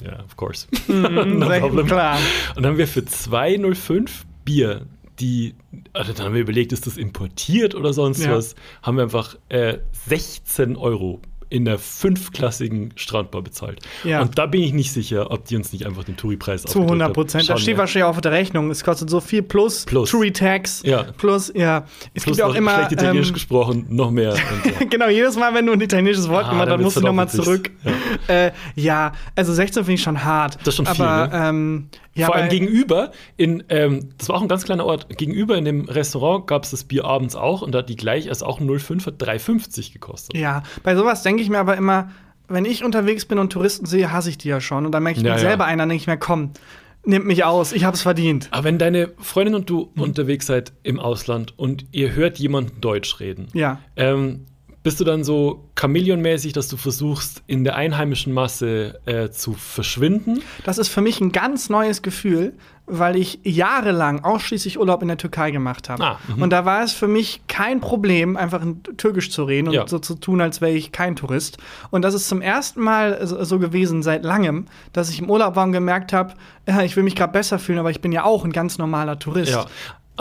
ja, of course. no Sehr problem. klar. Und dann haben wir für 2,05 Bier, die, also dann haben wir überlegt, ist das importiert oder sonst Ja. was, haben wir einfach äh, 16 Euro in der fünfklassigen Strandbar bezahlt. Ja. Und da bin ich nicht sicher, ob die uns nicht einfach den Touri-Preis Zu 100 Prozent. Da Schon, steht ja. wahrscheinlich auch auf der Rechnung. Es kostet so viel plus, Plus. Touri-Tax. Ja. Plus, ja. Es Plus gibt ja auch immer. schlecht Italienisch ähm, gesprochen, noch mehr. So. genau, jedes Mal, wenn du ein italienisches Wort Ah, gemacht dann hast, musst du nochmal zurück. Äh, ja, also 16 finde ich schon hart. Das ist schon viel, Aber, ne? ähm, ja, Vor allem gegenüber, in, ähm, das war auch ein ganz kleiner Ort, gegenüber in dem Restaurant gab es das Bier abends auch und da hat die gleich, also auch ein 05 hat 3,50 gekostet. Ja, bei sowas denke ich mir aber immer, wenn ich unterwegs bin und Touristen sehe, hasse ich die ja schon. Und dann merke ich, Ja, ja. selber einer, dann denke ich mir, komm, nimmt mich aus, ich hab's verdient. Aber wenn deine Freundin und du Mhm. unterwegs seid im Ausland und ihr hört jemanden Deutsch reden, Ja. ähm, bist du dann so Chamäleonmäßig, dass du versuchst, in der einheimischen Masse äh, zu verschwinden? Das ist für mich ein ganz neues Gefühl, weil ich jahrelang ausschließlich Urlaub in der Türkei gemacht habe. Ah, mhm. und da war es für mich kein Problem, einfach in Türkisch zu reden und Ja. so zu tun, als wäre ich kein Tourist. Und das ist zum ersten Mal so gewesen seit langem, dass ich im Urlaub war und gemerkt habe, ja, ich will mich gerade besser fühlen, aber ich bin ja auch ein ganz normaler Tourist. Ja.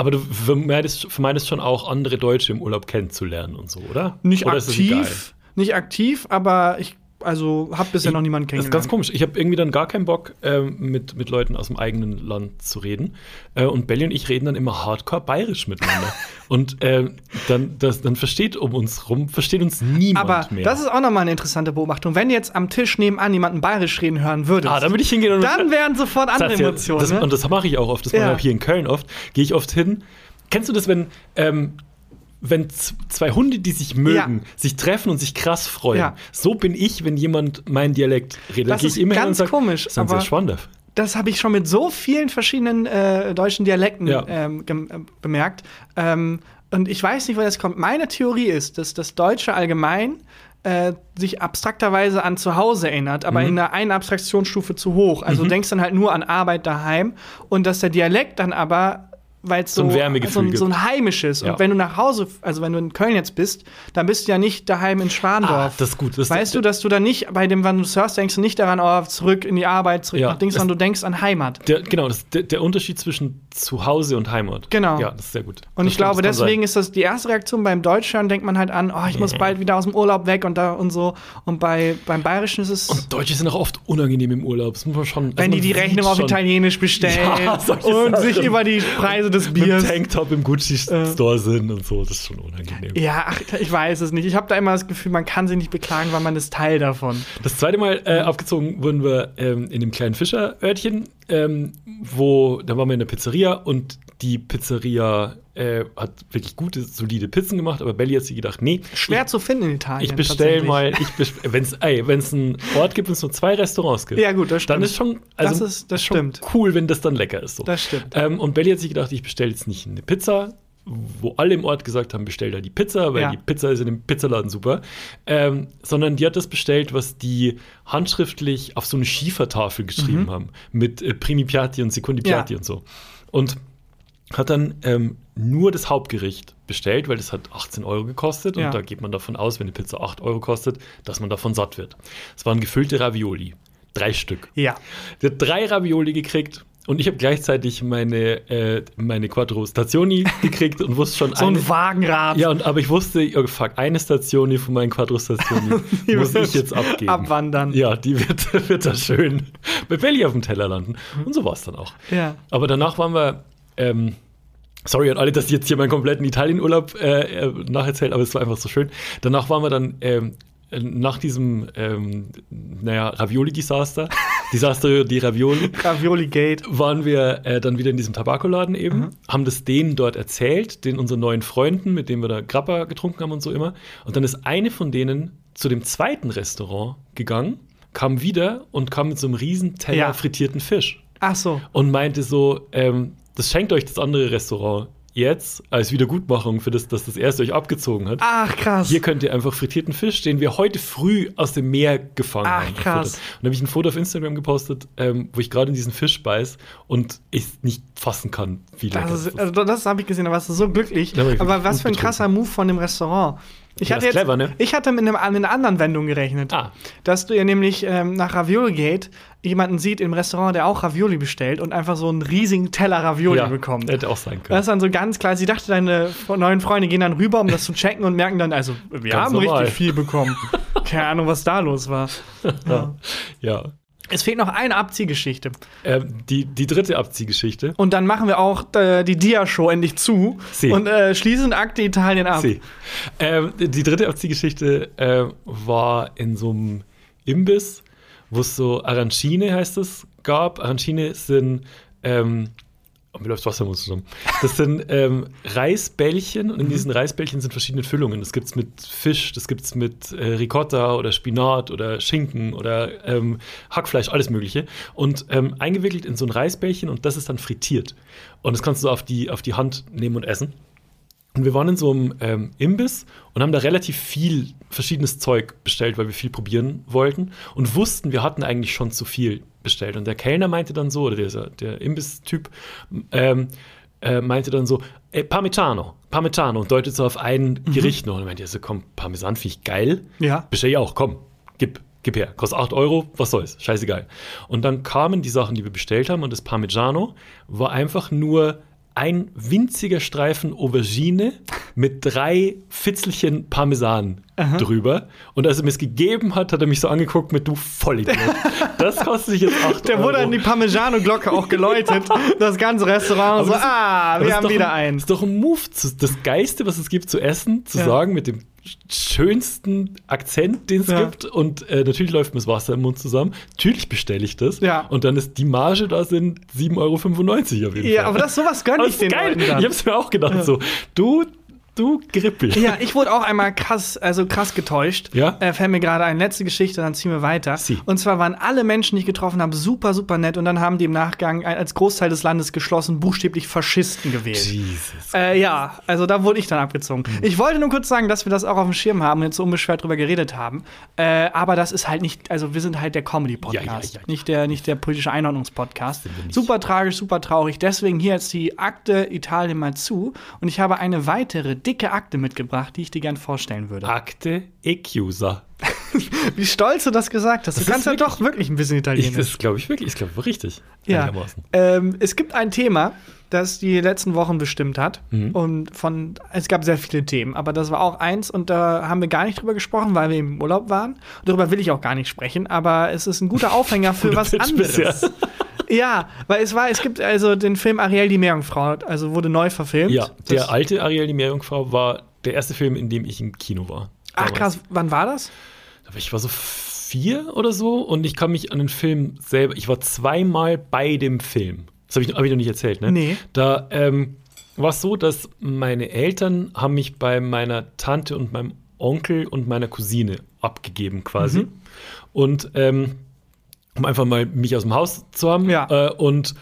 Aber du vermeidest, vermeidest schon auch, andere Deutsche im Urlaub kennenzulernen und so, oder? Nicht oder aktiv, nicht aktiv, aber ich also habe bisher Ich- noch niemanden Das ist kennengelernt. ganz komisch. Ich habe irgendwie dann gar keinen Bock, ähm, mit, mit Leuten aus dem eigenen Land zu reden. Äh, und Belly und ich reden dann immer hardcore bayerisch miteinander. und ähm, dann, das, dann versteht um uns rum, versteht uns niemand Aber mehr. das ist auch nochmal eine interessante Beobachtung. Wenn jetzt am Tisch nebenan jemanden bayerisch reden hören würdest, ah, dann würde ich hingehen und dann wären sofort andere ja, Emotionen. Das, ne? Und das mache ich auch oft. Das mache Ja. ich auch hier in Köln oft. Gehe ich oft hin. Kennst du das, wenn, ähm, wenn zwei Hunde, die sich mögen, Ja. sich treffen und sich krass freuen? Ja. So bin ich, wenn jemand meinen Dialekt redet. Das ist immer ganz sage, komisch, Sie aber- das habe ich schon mit so vielen verschiedenen äh, deutschen Dialekten Ja. ähm, äh, bemerkt. Ähm, und ich weiß nicht, woher das kommt. Meine Theorie ist, dass das Deutsche allgemein äh, sich abstrakterweise an zu Hause erinnert, Mhm. aber in einer einen Abstraktionsstufe zu hoch. Also du denkst dann halt nur an Arbeit daheim und dass der Dialekt dann aber weil es So so, ein so, ein, so ein heimisches. Ja. Und wenn du nach Hause, also wenn du in Köln jetzt bist, dann bist du ja nicht daheim in Schwandorf. Ah, das ist gut. Das, Weißt du, dass du dann nicht bei dem, wann du surfst, denkst du nicht daran, oh, zurück in die Arbeit, zurück Ja, nach Dings, sondern du denkst an Heimat. Der, genau, das, der, der Unterschied zwischen Zuhause und Heimat. Genau. Ja, das ist sehr gut. Und Das ich glaube, stimmt, kann deswegen sein. ist das die erste Reaktion beim Deutschhören, denkt man halt an, oh, ich muss bald wieder aus dem Urlaub weg und da und so. Und bei, beim Bayerischen ist es, Und Deutsche sind auch oft unangenehm im Urlaub. Das muss man schon. also wenn die man die sieht Rechnung auf Italienisch bestellen Ja, und sich über die Preise des Mit Biers. Tanktop im Gucci-Store sind und so. Das ist schon unangenehm. Ja, ach, ich weiß es nicht. Ich habe da immer das Gefühl, man kann sich nicht beklagen, weil man ist Teil davon. Das zweite Mal äh, abgezogen wurden wir ähm, in dem kleinen Fischerörtchen, ähm, wo, da waren wir in der Pizzeria und die Pizzeria äh, hat wirklich gute, solide Pizzen gemacht, aber Belly hat sich gedacht, nee, Schwer zu finden in Italien. ich bestelle mal, ich wenn es einen Ort gibt, wenn es nur zwei Restaurants gibt, Ja, gut, das stimmt. dann ist schon, also, Das ist- das schon stimmt. cool, wenn das dann lecker ist. So. Das stimmt. Ähm, und Belly hat sich gedacht, ich bestelle jetzt nicht eine Pizza, wo alle im Ort gesagt haben, bestell da die Pizza, weil Ja. die Pizza ist in dem Pizzaladen super, ähm, sondern die hat das bestellt, was die handschriftlich auf so eine Schiefertafel geschrieben haben, mit äh, Primi Piatti und Secondi Mhm. Ja. Piatti und so. Und hat dann ähm, nur das Hauptgericht bestellt, weil das hat 18 Euro gekostet Ja. und da geht man davon aus, wenn eine Pizza 8 Euro kostet, dass man davon satt wird. Es waren gefüllte Ravioli, drei Stück. Ja. Der hat drei Ravioli gekriegt und ich habe gleichzeitig meine, äh, meine Quattro Stazioni gekriegt und wusste schon So ein eine- Wagenrad. Ja, und, aber ich wusste, oh, fuck, eine Stationi von meinen Quattro Stazioni Die muss ich jetzt abgeben. abwandern. Ja, die wird, wird da schön bei Belly auf dem Teller landen. Und so war es dann auch. Ja. Aber danach waren wir, ähm, sorry an alle, dass ich jetzt hier meinen kompletten Italienurlaub äh, äh, nacherzählt, aber es war einfach so schön. Danach waren wir dann ähm, nach diesem, ähm, naja, Ravioli-Desaster, Desaster die Ravioli, Ravioli Gate. waren wir äh, dann wieder in diesem Tabakoladen eben, haben das denen dort erzählt, den unseren neuen Freunden, mit denen wir da Grappa getrunken haben und so immer. Und dann ist eine von denen zu dem zweiten Restaurant gegangen, kam wieder und kam mit so einem riesen Teller Ja. frittierten Fisch Ach so. und meinte so, ähm, das schenkt euch das andere Restaurant jetzt als Wiedergutmachung für das, dass das erste euch abgezogen hat. Ach, krass. Hier könnt ihr einfach frittierten Fisch, den wir heute früh aus dem Meer gefangen Ach, haben. krass. gefuttert. Und da habe ich ein Foto auf Instagram gepostet, ähm, wo ich gerade in diesen Fisch beiß und ich nicht fassen kann, wie lecker Das, ist, also das habe ich gesehen, da warst du so glücklich. Aber was für ein krasser Move von dem Restaurant. Ich Ja, hatte jetzt, clever, ne? ich hatte mit, einem, mit einer anderen Wendung gerechnet. Ah. Dass du ja nämlich ähm, nach Ravioli Gate jemanden sieht im Restaurant, der auch Ravioli bestellt und einfach so einen riesigen Teller Ravioli ja, bekommt. Hätte auch sein können. Das ist dann so ganz klar. Sie dachte, deine neuen Freunde gehen dann rüber, um das zu checken und merken dann, also, wir Ganz haben normal. richtig viel bekommen. Keine Ahnung, was da los war. Ja. ja. Es fehlt noch eine Abziehgeschichte. Ähm, die, die dritte Abziehgeschichte. Und dann machen wir auch äh, die Dia-Show endlich zu Sie. und äh, schließen Akte Italien ab. Ähm, die dritte Abziehgeschichte äh, war in so einem Imbiss, wo es so Arancine heißt es gab. Arancine sind ähm, oh, mir läuft Wasser Mund zusammen. Das sind ähm, Reisbällchen und in diesen Reisbällchen sind verschiedene Füllungen. Das gibt es mit Fisch, das gibt es mit äh, Ricotta oder Spinat oder Schinken oder ähm, Hackfleisch, alles Mögliche. Und ähm, eingewickelt in so ein Reisbällchen und das ist dann frittiert. Und das kannst du auf die, auf die Hand nehmen und essen. Und wir waren in so einem ähm, Imbiss und haben da relativ viel verschiedenes Zeug bestellt, weil wir viel probieren wollten und wussten, wir hatten eigentlich schon zu viel bestellt. Und der Kellner meinte dann so, oder der, der Imbiss-Typ, ähm, äh, meinte dann so, ey, Parmigiano, Parmigiano und deutet so auf ein Gericht noch. Und er meinte, so, komm, Parmesan finde ich geil. Ja. Bestell ich auch, komm, gib, gib her. Kostet 8 Euro, was soll's, scheißegal. Und dann kamen die Sachen, die wir bestellt haben und das Parmigiano war einfach nur ein winziger Streifen Aubergine mit drei Fitzelchen Parmesan drüber. Und als er mir es gegeben hat, hat er mich so angeguckt mit du Vollidiot. das kostet sich jetzt 8 Der Euro. wurde an die Parmigiano-Glocke auch geläutet. Das ganze Restaurant so, das ist- ah, Aber wir haben wieder ein, einen. Das ist doch ein Move. Das Geiste, was es gibt zu essen, zu Ja. sagen mit dem schönsten Akzent, den es Ja. gibt. Und äh, natürlich läuft mir das Wasser im Mund zusammen. Natürlich bestelle ich das. Ja. Und dann ist die Marge da sind 7,95 Euro auf jeden Ja, Fall. aber das sowas gönn Aber ich den geil. Leuten dann. Ich hab's mir auch gedacht, so, du, du Grippel. Ja, ich wurde auch einmal krass, also krass getäuscht. Ja? Äh, fällt mir gerade eine letzte Geschichte, dann ziehen wir weiter. Sie. Und zwar waren alle Menschen, die ich getroffen habe, super, super nett. Und dann haben die im Nachgang als Großteil des Landes geschlossen buchstäblich Faschisten gewählt. Jesus. Äh, ja, also da wurde ich dann abgezogen. Mhm. Ich wollte nur kurz sagen, dass wir das auch auf dem Schirm haben und jetzt so unbeschwert drüber geredet haben. Äh, aber das ist halt nicht, also wir sind halt der Comedy-Podcast, Ja, ja, ja. nicht der, nicht der politische Einordnungspodcast. Super tragisch, super traurig. Deswegen hier jetzt die Akte Italien mal zu. Und ich habe eine weitere dicke Akte mitgebracht, die ich dir gern vorstellen würde. Akte Echiusa. Wie stolz du das gesagt hast. Du Das kannst ist ja doch wirklich ein bisschen Ich, Italienisch. das glaube ich wirklich. Ich glaube richtig. Ja. Ähm, es gibt ein Thema, das die letzten Wochen bestimmt hat. Mhm. Und von, es gab sehr viele Themen, aber das war auch eins und da haben wir gar nicht drüber gesprochen, weil wir im Urlaub waren. Darüber will ich auch gar nicht sprechen, aber es ist ein guter Aufhänger für was anderes. bisher. Ja, weil es war, es gibt also den Film Ariel die Meerjungfrau, also wurde neu verfilmt. Ja, Das- der alte Ariel, die Meerjungfrau, war der erste Film, in dem ich im Kino war. Ach Damals. krass, wann war das? Ich war so vier oder so und ich kann mich an den Film selber. Ich war zweimal bei dem Film. Das habe ich, hab ich noch nicht erzählt, ne? Nee. Da ähm, war es so, dass meine Eltern haben mich bei meiner Tante und meinem Onkel und meiner Cousine abgegeben quasi. Mhm. Und ähm, um einfach mal mich aus dem Haus zu haben. Ja. Äh, und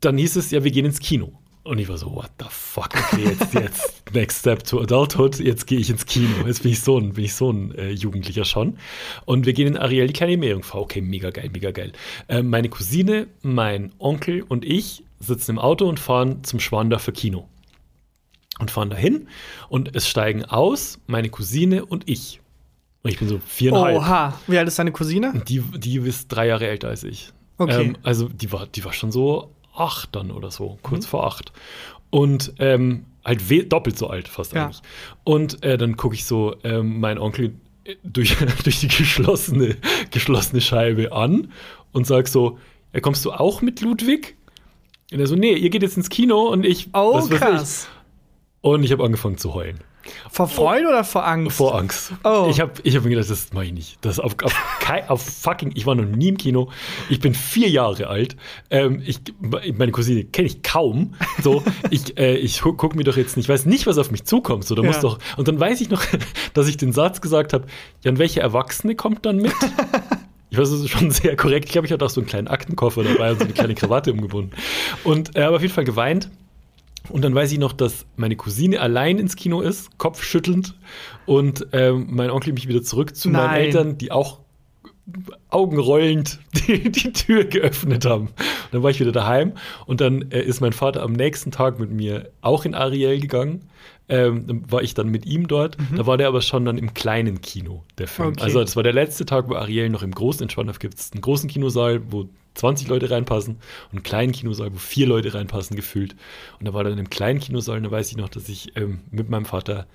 dann hieß es, ja, wir gehen ins Kino. Und ich war so, what the fuck, okay, jetzt, jetzt next step to adulthood, jetzt gehe ich ins Kino. Jetzt bin ich so ein, bin ich so ein äh, Jugendlicher schon. Und wir gehen in Ariel, die kleine Meerjungfrau. Okay, mega geil, mega geil. Äh, meine Cousine, mein Onkel und ich sitzen im Auto und fahren zum Schwandorfer Kino. Und fahren dahin und es steigen aus meine Cousine und ich. Und ich bin so viereinhalb. Oha, wie alt ist deine Cousine? Die, die ist drei Jahre älter als ich. Okay. Ähm, also die war, die war schon so acht dann oder so, kurz Mhm. vor acht. Und ähm, halt doppelt so alt fast Ja. eigentlich. Und äh, dann gucke ich so ähm, meinen Onkel äh, durch, durch die geschlossene, geschlossene Scheibe an und sag so, ja, kommst du auch mit Ludwig? Und er so, nee, ihr geht jetzt ins Kino und ich. Oh, weiß ich. krass. Und ich habe angefangen zu heulen. Vor Freude oder vor Angst? Vor Angst. Oh. Ich habe ich hab mir gedacht, das mache ich nicht. Das auf, auf, auf fucking, ich war noch nie im Kino. Ich bin vier Jahre alt. Ähm, ich, meine Cousine kenne ich kaum. So, ich, äh, ich gu- guck mir doch jetzt nicht, ich weiß nicht, was auf mich zukommt. So, da muss Ja. doch. Und dann weiß ich noch, dass ich den Satz gesagt habe: Ja, und welche Erwachsene kommt dann mit? Ich weiß, das ist schon sehr korrekt. Ich glaube, ich hatte auch so einen kleinen Aktenkoffer dabei und so eine kleine Krawatte umgebunden. Und er äh, habe auf jeden Fall geweint. Und dann weiß ich noch, dass meine Cousine allein ins Kino ist, kopfschüttelnd, und ähm, mein Onkel mich wieder zurück zu meinen Nein. Eltern, die auch augenrollend die, die Tür geöffnet haben. Und dann war ich wieder daheim und dann äh, ist mein Vater am nächsten Tag mit mir auch in Ariel gegangen. Ähm, dann war ich dann mit ihm dort. Da war der aber schon dann im kleinen Kino, der Film. Mhm. Okay. Also das war der letzte Tag, wo Ariel noch im großen in Schwandorf gibt es einen großen Kinosaal, wo 20 Leute reinpassen und einen kleinen Kinosaal, wo vier Leute reinpassen, gefühlt. Und da war dann im kleinen Kinosaal, da weiß ich noch, dass ich ähm, mit meinem Vater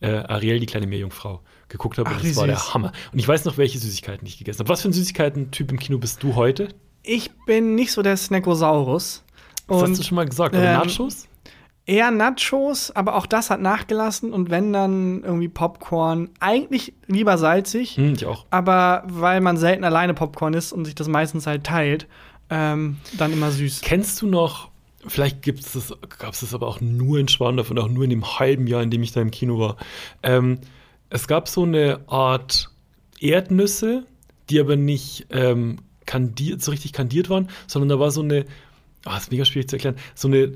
äh, Ariel, die kleine Meerjungfrau, geguckt habe. Ach, Und das war der süß. Hammer. Und ich weiß noch, welche Süßigkeiten ich gegessen habe. Was für ein Süßigkeiten-Typ im Kino bist du heute? Ich bin nicht so der Snackosaurus. Das hast du schon mal gesagt. Aber ähm, Nachos? Eher Nachos, aber auch das hat nachgelassen. Und wenn dann irgendwie Popcorn, eigentlich lieber salzig, Hm, ich auch. aber weil man selten alleine Popcorn isst und sich das meistens halt teilt, ähm, dann immer süß. Kennst du noch, vielleicht das, gab es das aber auch nur in Schwandorf und auch nur in dem halben Jahr, in dem ich da im Kino war. Ähm, es gab so eine Art Erdnüsse, die aber nicht ähm, kandiert, so richtig kandiert waren, sondern da war so eine, ah, ist mega schwierig zu erklären, so eine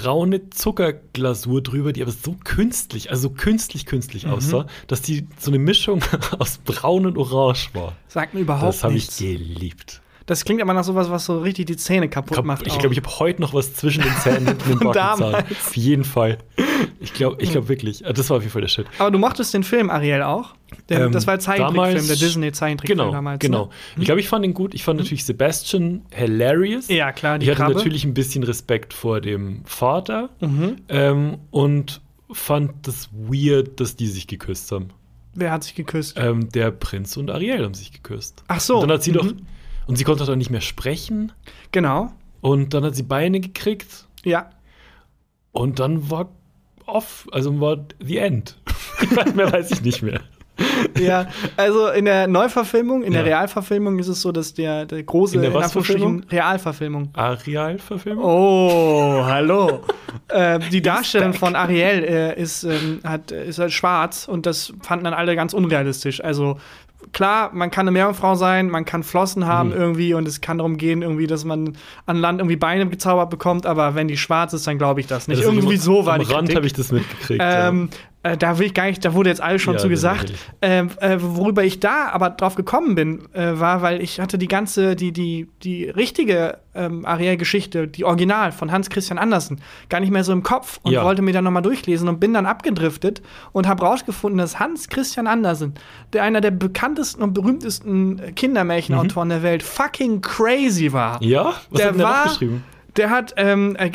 braune Zuckerglasur drüber, die aber so künstlich, also so künstlich künstlich aussah, dass die so eine Mischung aus braun und orange war. Sagt mir überhaupt Das habe ich nichts. geliebt. Das klingt aber nach sowas, was so richtig die Zähne kaputt Kap- macht. Ich glaube, ich habe heute noch was zwischen den Zähnen und dem Von Backenzahn. Auf jeden Fall. Ich glaube ich glaub wirklich. Das war auf jeden Fall der Shit. aber du mochtest den Film Ariel auch? Der, Ähm, das war der Zeichentrickfilm, der Disney-Zeichentrickfilm Genau, damals. genau. Ne? Ich glaube, ich fand ihn gut. Ich fand natürlich Sebastian hilarious. Ja, klar, die Ich hatte Krabbe. natürlich ein bisschen Respekt vor dem Vater Mhm. ähm, und fand das weird, dass die sich geküsst haben. Wer hat sich geküsst? Ähm, der Prinz und Ariel haben sich geküsst. Ach so. Und dann hat sie mhm. doch. Und sie konnte doch nicht mehr sprechen. Genau. Und dann hat sie Beine gekriegt. Ja. Und dann war off. Also war the end. mehr weiß ich nicht mehr. Ja, also in der Neuverfilmung, in der Ja. Realverfilmung ist es so, dass der, der große In der was Verfilmung? Realverfilmung. Areal-Verfilmung? Oh, hallo. äh, die Darstellung von Ariel äh, ist, ähm, hat, ist halt schwarz und das fanden dann alle ganz unrealistisch. Also klar, man kann eine Meerjungfrau sein, man kann Flossen haben Mhm. irgendwie und es kann darum gehen, irgendwie, dass man an Land irgendwie Beine gezaubert bekommt, aber wenn die schwarz ist, dann glaube ich das nicht. Also irgendwie so war am die Rand habe ich das mitgekriegt. Ähm, äh, da will ich gar nicht, da wurde jetzt alles schon Ja, zu gesagt. Ähm, äh, worüber ich da aber drauf gekommen bin, äh, war, weil ich hatte die ganze, die, die, die richtige ähm, Ariel-Geschichte, die Original von Hans Christian Andersen, gar nicht mehr so im Kopf und Ja. wollte mir dann nochmal durchlesen und bin dann abgedriftet und habe rausgefunden, dass Hans Christian Andersen, der einer der bekanntesten und berühmtesten Kindermärchenautoren der Welt, fucking crazy war. ja? Mhm. Was der hat denn der war- geschrieben? Der hat, ähm, äh,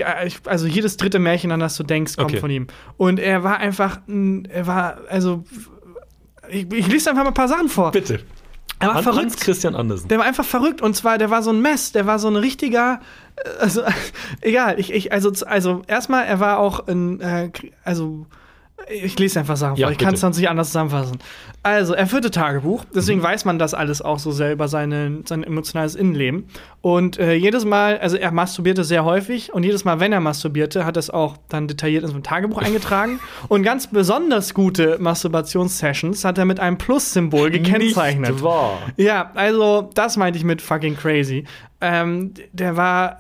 also jedes dritte Märchen, an das du denkst, kommt Okay. von ihm. Und er war einfach, ein- er war, also, ich, ich lese einfach mal ein paar Sachen vor. Bitte. Er war Hans verrückt. Christian Andersen. Der war einfach verrückt und zwar, der war so ein Mess, der war so ein richtiger, äh, also egal, ich, ich also, also erstmal, er war auch ein, äh, also ich lese einfach Sachen Ja, vor, ich kann es sonst nicht anders zusammenfassen. Also, er führte Tagebuch, deswegen Mhm. weiß man das alles auch so sehr über seine, sein emotionales Innenleben. Und äh, jedes Mal, also er masturbierte sehr häufig und jedes Mal, wenn er masturbierte, hat er es auch dann detailliert in so ein Tagebuch eingetragen. Und ganz besonders gute Masturbationssessions hat er mit einem Plus-Symbol gekennzeichnet. Nicht wahr. Ja, also das meinte ich mit fucking crazy. Ähm, der war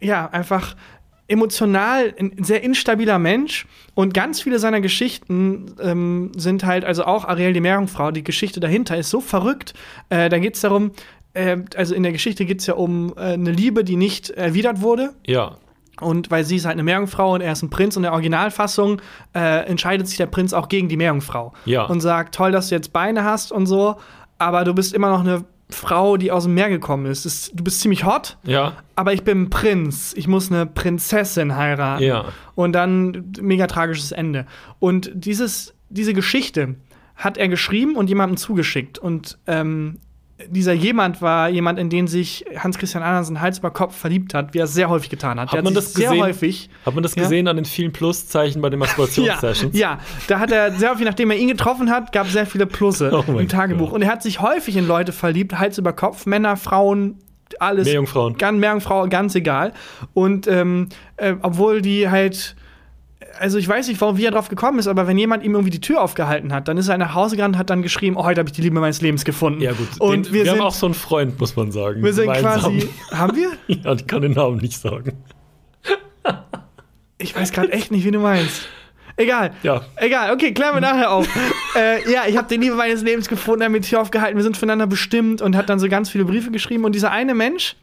ja einfach emotional ein sehr instabiler Mensch und ganz viele seiner Geschichten ähm, sind halt, also auch Ariel die Meerjungfrau, die Geschichte dahinter ist so verrückt. Äh, da geht es darum, äh, also in der Geschichte geht es ja um äh, eine Liebe, die nicht erwidert wurde. Ja. Und weil sie ist halt eine Meerjungfrau und er ist ein Prinz und in der Originalfassung äh, entscheidet sich der Prinz auch gegen die Meerjungfrau. Ja. Und sagt, toll, dass du jetzt Beine hast und so, aber du bist immer noch eine Frau, die aus dem Meer gekommen ist. Es- Du bist ziemlich hot, Ja. aber ich bin ein Prinz. Ich muss eine Prinzessin heiraten. Ja. Und dann mega tragisches Ende. Und dieses, diese Geschichte hat er geschrieben und jemandem zugeschickt. Und ähm, dieser jemand war jemand, in den sich Hans Christian Andersen Hals über Kopf verliebt hat, wie er es sehr häufig getan hat. Hat Der man sich das sehr gesehen? häufig. Hat man das Ja. gesehen an den vielen Pluszeichen bei den Ja, Masturbationssessions? ja, da hat er sehr häufig, nachdem er ihn getroffen hat, gab es sehr viele Plusse Oh im Tagebuch. Gott. Und er hat sich häufig in Leute verliebt, Hals über Kopf, Männer, Frauen, alles. Meerjungfrauen. Ganz Meerjungfrau, ganz egal. Und ähm, äh, obwohl die halt, also ich weiß nicht, warum, wie er drauf gekommen ist, aber wenn jemand ihm irgendwie die Tür aufgehalten hat, dann ist er nach Hause gegangen und hat dann geschrieben, oh, heute habe ich die Liebe meines Lebens gefunden. Ja, gut. Und den, wir, sind, haben auch so einen Freund, muss man sagen. wir sind gemeinsam. quasi, haben wir? Ja, ich kann den Namen nicht sagen. Ich weiß gerade echt nicht, wie du meinst. Egal. Ja. Egal, okay, klären wir nachher auf. äh, ja, ich habe die Liebe meines Lebens gefunden, er hat mir die Tür aufgehalten, wir sind füreinander bestimmt und hat dann so ganz viele Briefe geschrieben. Und dieser eine Mensch,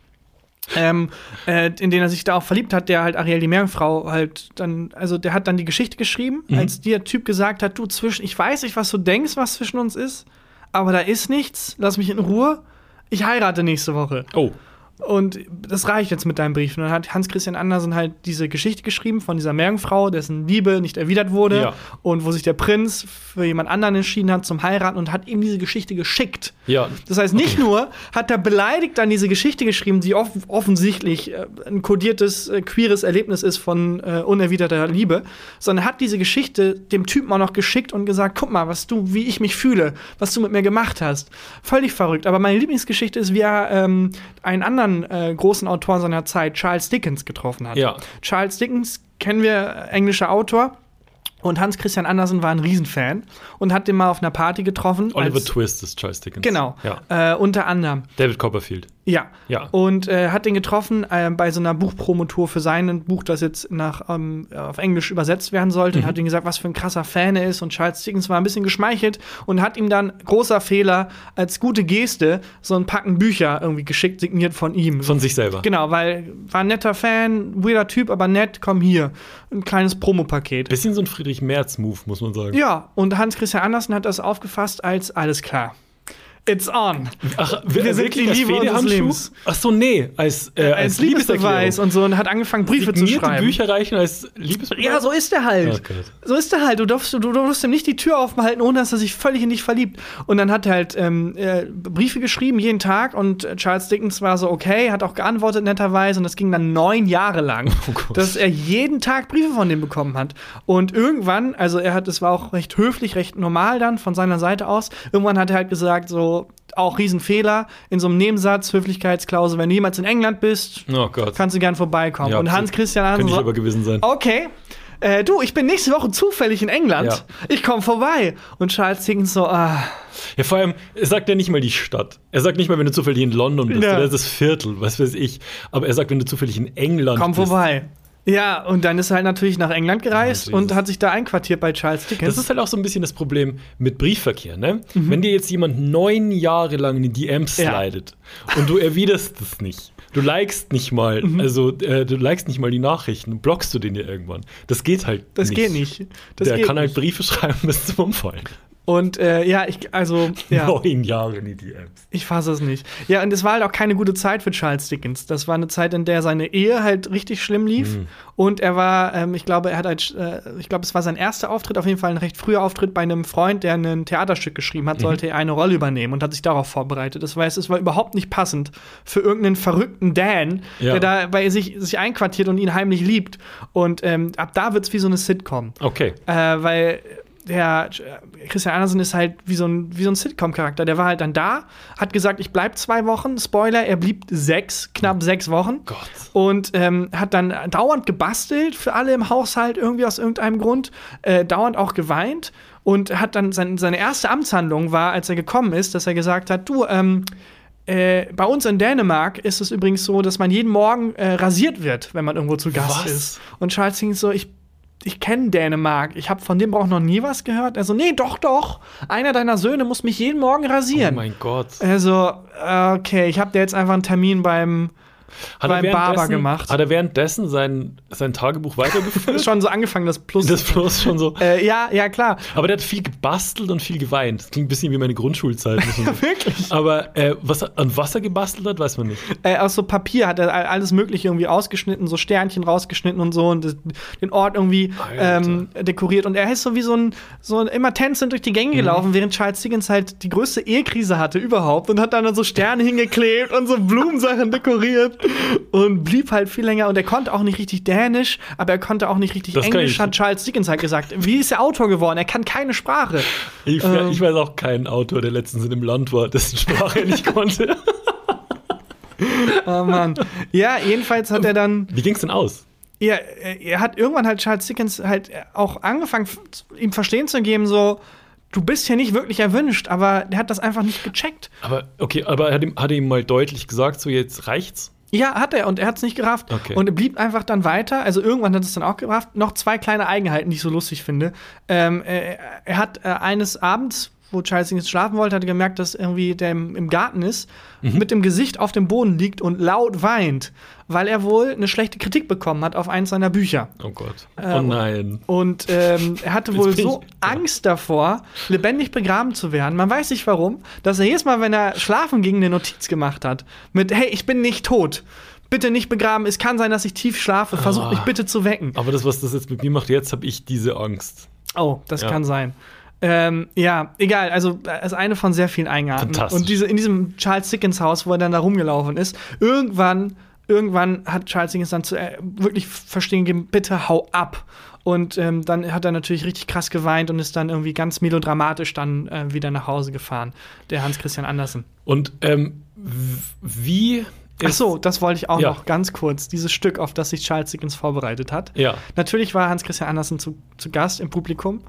ähm, äh, in den er sich da auch verliebt hat, der halt Ariel die Meerjungfrau halt dann, also der hat dann die Geschichte geschrieben, als der Typ gesagt hat, du zwischen, ich weiß nicht, was du denkst, was zwischen uns ist, aber da ist nichts, lass mich in Ruhe. Ich heirate nächste Woche. Oh. Und das reicht jetzt mit deinem Brief. Und dann hat Hans-Christian Andersen halt diese Geschichte geschrieben von dieser Meerjungfrau, dessen Liebe nicht erwidert wurde. Ja. Und wo sich der Prinz für jemand anderen entschieden hat zum Heiraten und hat ihm diese Geschichte geschickt. Ja. Das heißt, nicht nur hat er beleidigt dann diese Geschichte geschrieben, die off offensichtlich äh, ein kodiertes, äh, queeres Erlebnis ist von äh, unerwiderter Liebe, sondern hat diese Geschichte dem Typen auch noch geschickt und gesagt, guck mal, was du, wie ich mich fühle, was du mit mir gemacht hast. Völlig verrückt. Aber meine Lieblingsgeschichte ist, wie er ähm, einen anderen äh, großen Autor seiner Zeit, Charles Dickens, getroffen hat. Ja. Charles Dickens kennen wir, äh, englischer Autor. Und Hans Christian Andersen war ein Riesenfan und hat den mal auf einer Party getroffen. Oliver Twist ist Charles Dickens. Genau. Ja. Äh, unter anderem. David Copperfield. Ja. Ja. Und äh, hat den getroffen äh, bei so einer Buchpromotour für sein Buch, das jetzt nach, ähm, auf Englisch übersetzt werden sollte. Mhm. Und hat ihm gesagt, was für ein krasser Fan er ist. Und Charles Dickens war ein bisschen geschmeichelt und hat ihm dann, großer Fehler, als gute Geste so ein Packen Bücher irgendwie geschickt, signiert von ihm. Von sich selber. genau, weil war ein netter Fan, weirder Typ, aber nett, komm hier. Ein kleines Promopaket. Bisschen so ein Friedrich Merz-Move, muss man sagen. Ja, und Hans Christian Andersen hat das aufgefasst als alles klar. It's on. Ach, Wir sind wirklich die als Liebe unseres? Lebens. Ach so, nee, als, äh, Als Liebesbeweis und so und hat angefangen, Briefe zu schreiben. Bücher reichen als Liebesbeweis? Ja, so ist er halt. Oh so ist er halt. Du darfst, du, du darfst ihm nicht die Tür aufhalten, ohne dass er sich völlig in dich verliebt. Und dann hat er halt ähm, äh, Briefe geschrieben, jeden Tag. Und äh, Charles Dickens war so, okay, hat auch geantwortet netterweise. Und das ging dann neun Jahre lang, Oh dass er jeden Tag Briefe von dem bekommen hat. Und irgendwann, also er hat, es war auch recht höflich, recht normal dann von seiner Seite aus. Irgendwann hat er halt gesagt, so, auch Riesenfehler in so einem Nebensatz, Höflichkeitsklausel, wenn du jemals in England bist, Oh Gott. kannst du gern vorbeikommen. Ja, und absolut. Hans Christian Könnte ich so, aber gewesen sein. Okay. Äh, du, ich bin nächste Woche zufällig in England. Ja. Ich komme vorbei. Und Charles Dickens so, ah, Ja, vor allem, er sagt ja nicht mal die Stadt. Er sagt nicht mal, wenn du zufällig in London bist Ja. oder das Viertel, was weiß ich. Aber er sagt, wenn du zufällig in England komm bist. vorbei. Ja, und dann ist er halt natürlich nach England gereist Ja, und hat sich da einquartiert bei Charles Dickens. Das ist halt auch so ein bisschen das Problem mit Briefverkehr, ne? Mhm. Wenn dir jetzt jemand neun Jahre lang in die DMs Ja. slidet und du erwiderst es nicht, du likest nicht mal, Mhm. also äh, du likest nicht mal die Nachrichten, blockst du den ja irgendwann. Das geht halt das nicht. geht nicht. Das Der kann halt nicht. Briefe schreiben bis zum Umfallen. Und äh, ja, ich, also, ja. Neun Jahre in die DMs. Ich fasse es nicht. Ja, und es war halt auch keine gute Zeit für Charles Dickens. Das war eine Zeit, in der seine Ehe halt richtig schlimm lief. Mhm. Und er war, ähm, ich glaube, er hat halt, äh, ich glaube, es war sein erster Auftritt, auf jeden Fall ein recht früher Auftritt bei einem Freund, der ein Theaterstück geschrieben Mhm. hat, sollte er eine Rolle übernehmen und hat sich darauf vorbereitet. Das heißt, es war überhaupt nicht passend für irgendeinen verrückten Dan, Ja. der da bei sich, sich einquartiert und ihn heimlich liebt. Und ähm, ab da wird es wie so eine Sitcom. Okay. Äh, weil der äh, Christian Andersen ist halt wie so ein, wie so ein Sitcom-Charakter. Der war halt dann da, hat gesagt, ich bleib zwei Wochen. Spoiler, er blieb sechs, knapp sechs Wochen. Gott. Und ähm, hat dann dauernd gebastelt für alle im Haushalt, irgendwie aus irgendeinem Grund. Äh, dauernd auch geweint. Und hat dann sein, seine erste Amtshandlung war, als er gekommen ist, dass er gesagt hat: Du, ähm, äh, bei uns in Dänemark ist es übrigens so, dass man jeden Morgen äh, rasiert wird, wenn man irgendwo zu Gast Was? ist. Und Charles Dickens so, ich, ich kenne Dänemark. Ich habe von dem Brauch noch nie was gehört. Er so, nee, doch, doch. Einer deiner Söhne muss mich jeden Morgen Oh rasieren. mein Gott. also, okay, ich habe dir jetzt einfach einen Termin beim Hat beim Barber gemacht. Hat er währenddessen sein, sein Tagebuch weitergeführt? schon so angefangen, das Plus. das bloß schon so. äh, ja, ja, klar. Aber der hat viel gebastelt und viel geweint. Das klingt ein bisschen wie meine Grundschulzeit. sagen. Wirklich. Aber äh, was, an was er gebastelt hat, weiß man nicht. Äh, aus so Papier hat er all- alles Mögliche irgendwie ausgeschnitten, so Sternchen rausgeschnitten und so und den Ort irgendwie ähm, dekoriert. Und er ist so wie so ein, so ein immer tänzend durch die Gänge gelaufen, während Charles Dickens halt die größte Ehekrise hatte überhaupt und hat dann so Sterne hingeklebt und so Blumensachen dekoriert und blieb halt viel länger. Und er konnte auch nicht richtig Dänisch, aber er konnte auch nicht richtig Das Englisch, hat Charles Dickens halt gesagt. Wie ist er Autor geworden? Er kann keine Sprache. Ich, Ähm. ich weiß auch keinen Autor, der letztens in dem Land war, dessen Sprache er nicht konnte. Oh Mann. Ja, jedenfalls hat er dann. Wie ging's denn aus? Ja, er er hat irgendwann halt Charles Dickens halt auch angefangen, ihm verstehen zu geben, so, du bist hier nicht wirklich erwünscht, aber der hat das einfach nicht gecheckt. Aber okay, aber er hat ihm, hat er ihm mal deutlich gesagt, so jetzt reicht's? Ja, hat er und er hat es nicht gerafft. Okay. Und er blieb einfach dann weiter. Also irgendwann hat es dann auch gerafft. Noch zwei kleine Eigenheiten, die ich so lustig finde. Ähm, er, er hat äh, eines Abends, wo Charles Dickens schlafen wollte, hat er gemerkt, dass irgendwie der im, im Garten ist, Mhm. mit dem Gesicht auf dem Boden liegt und laut weint, weil er wohl eine schlechte Kritik bekommen hat auf eins seiner Bücher. Oh Gott. Äh, oh nein. Und ähm, er hatte wohl so ich- Angst davor, lebendig begraben zu werden. Man weiß nicht warum, dass er jedes Mal, wenn er schlafen ging, eine Notiz gemacht hat. Mit, hey, ich bin nicht tot. Bitte nicht begraben. Es kann sein, dass ich tief schlafe. Versucht Ah. mich bitte zu wecken. Aber das, was das jetzt mit mir macht, jetzt habe ich diese Angst. Oh, das Ja. kann sein. Ähm, ja, egal. Also, das ist eine von sehr vielen Eingaben. Fantastisch. Und diese, in diesem Charles Dickens Haus, wo er dann da rumgelaufen ist, irgendwann, irgendwann hat Charles Dickens dann zu, äh, wirklich verstehen gegeben, bitte hau ab. Und ähm, dann hat er natürlich richtig krass geweint und ist dann irgendwie ganz melodramatisch dann äh, wieder nach Hause gefahren, der Hans Christian Andersen. Und ähm, wie Ach so, das wollte ich auch Ja. noch ganz kurz, dieses Stück, auf das sich Charles Dickens vorbereitet hat. Ja. Natürlich war Hans Christian Andersen zu, zu Gast im Publikum,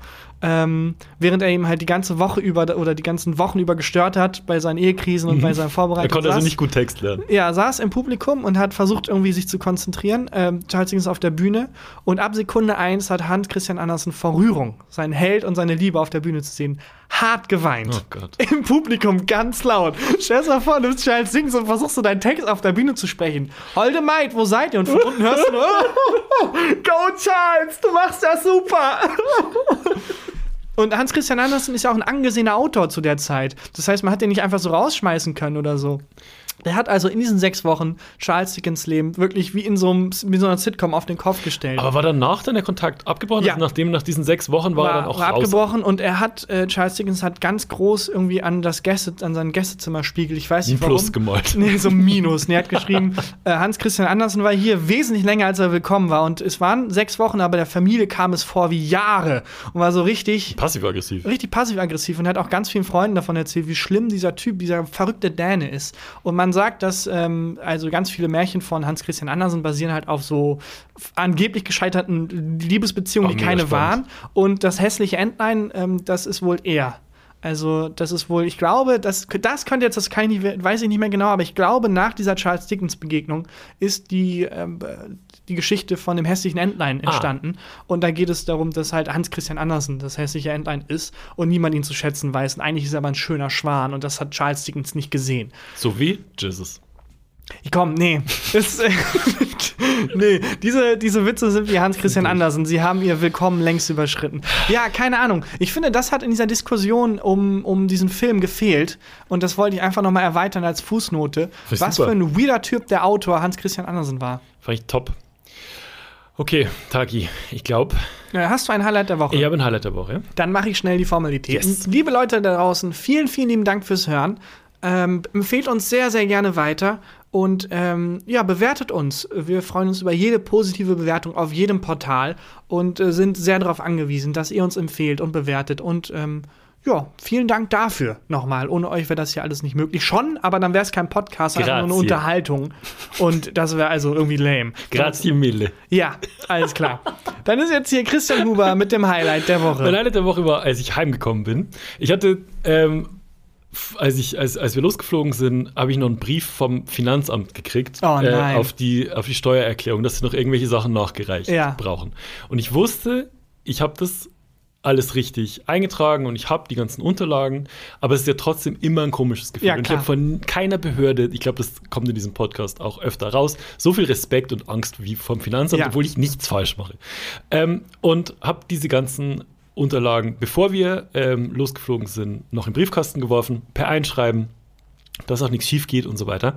ähm, während er ihm halt die ganze Woche über oder die ganzen Wochen über gestört hat bei seinen Ehekrisen und bei seinen Er Vorbereitungen. konnte also saß- nicht gut Text lernen. ja, saß im Publikum und hat versucht, irgendwie sich zu konzentrieren. Ähm, Charles Dickens auf der Bühne. Und ab Sekunde eins hat Hans Christian Andersen vor Rührung, seinen Held und seine Liebe auf der Bühne zu sehen, hart geweint. Oh Gott. Im Publikum ganz laut. Stell dir vor, du bist Charles Dickens und versuchst du deinen Text auf der Bühne zu sprechen. Holde Maid, wo seid ihr? Und von unten hörst du nur, Go Charles, du machst das super. Und Hans Christian Andersen ist ja auch ein angesehener Autor zu der Zeit. Das heißt, man hat den nicht einfach so rausschmeißen können oder so. Der hat also in diesen sechs Wochen Charles Dickens Leben wirklich wie in so, einem, wie so einer Sitcom auf den Kopf gestellt. Aber war danach dann der Kontakt abgebrochen? Ja. Also nachdem, nach diesen sechs Wochen war, war, er dann auch war raus? abgebrochen und er hat, äh, Charles Dickens hat ganz groß irgendwie an das Gäste, an sein Gästezimmerspiegel, ich weiß Ein nicht warum. Plus gemalt. Nee, so ein Minus. Nee, er hat geschrieben, äh, Hans Christian Andersen war hier wesentlich länger, als er willkommen war. Und es waren sechs Wochen, aber der Familie kam es vor wie Jahre. Und war so richtig, Passiv-aggressiv. richtig passiv-aggressiv und hat auch ganz vielen Freunden davon erzählt, wie schlimm dieser Typ, dieser verrückte Däne ist. Und man sagt, dass ähm, also ganz viele Märchen von Hans Christian Andersen basieren halt auf so angeblich gescheiterten Liebesbeziehungen, Oh, die keine spannend. waren. Und das hässliche Entlein, ähm, das ist wohl er. Also, das ist wohl, ich glaube, das, das könnte jetzt, das kann ich nicht, weiß ich nicht mehr genau, aber ich glaube, nach dieser Charles Dickens-Begegnung ist die, ähm, die Geschichte von dem hässlichen Entlein Ah. entstanden. Und da geht es darum, dass halt Hans Christian Andersen das hässliche Entlein ist und niemand ihn zu schätzen weiß. Und eigentlich ist er aber ein schöner Schwan und das hat Charles Dickens nicht gesehen. So wie Jesus. Komm, nee. Das, äh, nee, diese, diese Witze sind wie Hans Christian Andersen. Sie haben ihr Willkommen längst überschritten. Ja, keine Ahnung. Ich finde, das hat in dieser Diskussion um, um diesen Film gefehlt. Und das wollte ich einfach noch mal erweitern als Fußnote. ich Was super. für ein weirder Typ der Autor Hans Christian Andersen war. Fand ich top. Okay, Taki, ich glaube, hast du ein Highlight der Woche? ich habe ein Highlight der Woche. Dann mache ich schnell die Formalitäten. Yes. Liebe Leute da draußen, vielen, vielen lieben Dank fürs Hören. Ähm, empfehlt uns sehr, sehr gerne weiter und ähm, ja, bewertet uns. Wir freuen uns über jede positive Bewertung auf jedem Portal und äh, sind sehr darauf angewiesen, dass ihr uns empfehlt und bewertet. Und ähm, ja, vielen Dank dafür nochmal. Ohne euch wäre das hier alles nicht möglich. Schon, aber dann wäre es kein Podcast, einfach nur eine. Unterhaltung. Und das wäre also irgendwie lame. Grazie mille. Ja, alles klar. Dann ist jetzt hier Christian Huber mit dem Highlight der Woche. Mein Highlight der Woche war, als ich heimgekommen bin. Ich hatte, ähm, als, ich, als, als wir losgeflogen sind, habe ich noch einen Brief vom Finanzamt gekriegt Oh. Äh, auf, die, auf die Steuererklärung, dass sie noch irgendwelche Sachen nachgereicht Ja. brauchen. Und ich wusste, ich habe das alles richtig eingetragen und ich habe die ganzen Unterlagen, aber es ist ja trotzdem immer ein komisches Gefühl. Ja, und ich habe von keiner Behörde, ich glaube, das kommt in diesem Podcast auch öfter raus, so viel Respekt und Angst wie vom Finanzamt, Ja. obwohl ich nichts falsch mache. Ähm, und habe diese ganzen Unterlagen, bevor wir ähm, losgeflogen sind, noch in den Briefkasten geworfen, per Einschreiben, dass auch nichts schief geht und so weiter.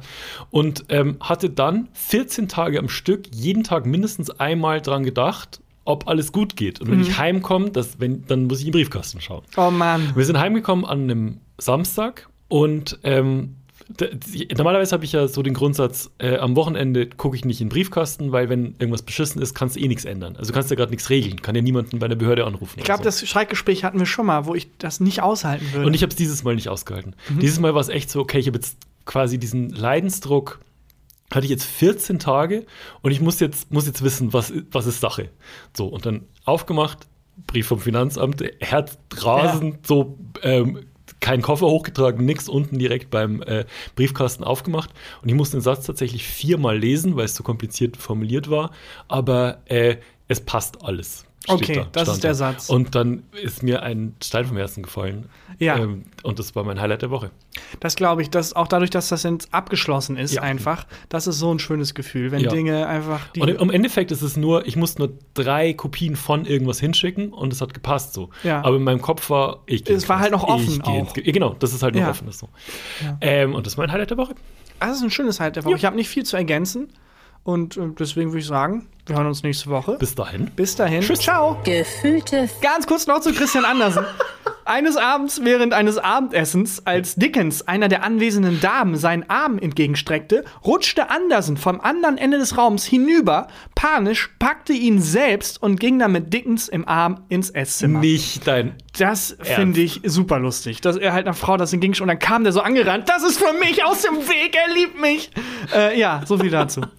Und ähm, hatte dann 14 Tage am Stück jeden Tag mindestens einmal dran gedacht, ob alles gut geht. Und wenn ich heimkomme, das, wenn, dann muss ich in den Briefkasten schauen. Oh Mann. Wir sind heimgekommen an einem Samstag und ähm, normalerweise habe ich ja so den Grundsatz, äh, am Wochenende gucke ich nicht in den Briefkasten, weil wenn irgendwas beschissen ist, kannst du eh nichts ändern. Also du kannst ja gerade nichts regeln, kann ja niemanden bei der Behörde anrufen. Ich glaube, das Streikgespräch hatten wir schon mal, wo ich das nicht aushalten würde. Und ich habe es dieses Mal nicht ausgehalten. Mhm. Dieses Mal war es echt so, okay, ich habe jetzt quasi diesen Leidensdruck, hatte ich jetzt 14 Tage und ich muss jetzt, muss jetzt wissen, was, was ist Sache. So, und dann aufgemacht, Brief vom Finanzamt, Herz rasend, so ähm, kein Koffer hochgetragen, nix unten direkt beim äh, Briefkasten aufgemacht. Und ich musste den Satz tatsächlich viermal lesen, weil es so kompliziert formuliert war. Aber äh, es passt alles. Okay, das stand ist der da. Satz. Und dann ist mir ein Stein vom Herzen gefallen. Ja. Ähm, und das war mein Highlight der Woche. Das glaube ich, dass auch dadurch, dass das jetzt abgeschlossen ist, Ja. einfach, das ist so ein schönes Gefühl, wenn Ja. Dinge einfach. Die, Und im Endeffekt ist es nur, ich musste nur drei Kopien von irgendwas hinschicken und es hat gepasst so. Ja. Aber in meinem Kopf war, ich Es war halt noch offen auch. Genau, das ist halt noch offen. Ist so. Ja. Ähm, und das ist mein Highlight der Woche. das ist ein schönes Highlight der Woche. Ich habe nicht viel zu ergänzen. Und äh, deswegen würde ich sagen, wir hören uns nächste Woche. Bis dahin. Bis dahin. Tschüss. Ciao. Gefühlte Ganz kurz noch zu Christian Andersen. Eines Abends während eines Abendessens, als Dickens einer der anwesenden Damen seinen Arm entgegenstreckte, rutschte Andersen vom anderen Ende des Raums hinüber, panisch, packte ihn selbst und ging dann mit Dickens im Arm ins Esszimmer. Nicht dein. Das finde ich super lustig, dass er halt einer Frau das entgegenstand und dann kam der so angerannt, das ist für mich aus dem Weg, er liebt mich. Äh, ja, so viel dazu.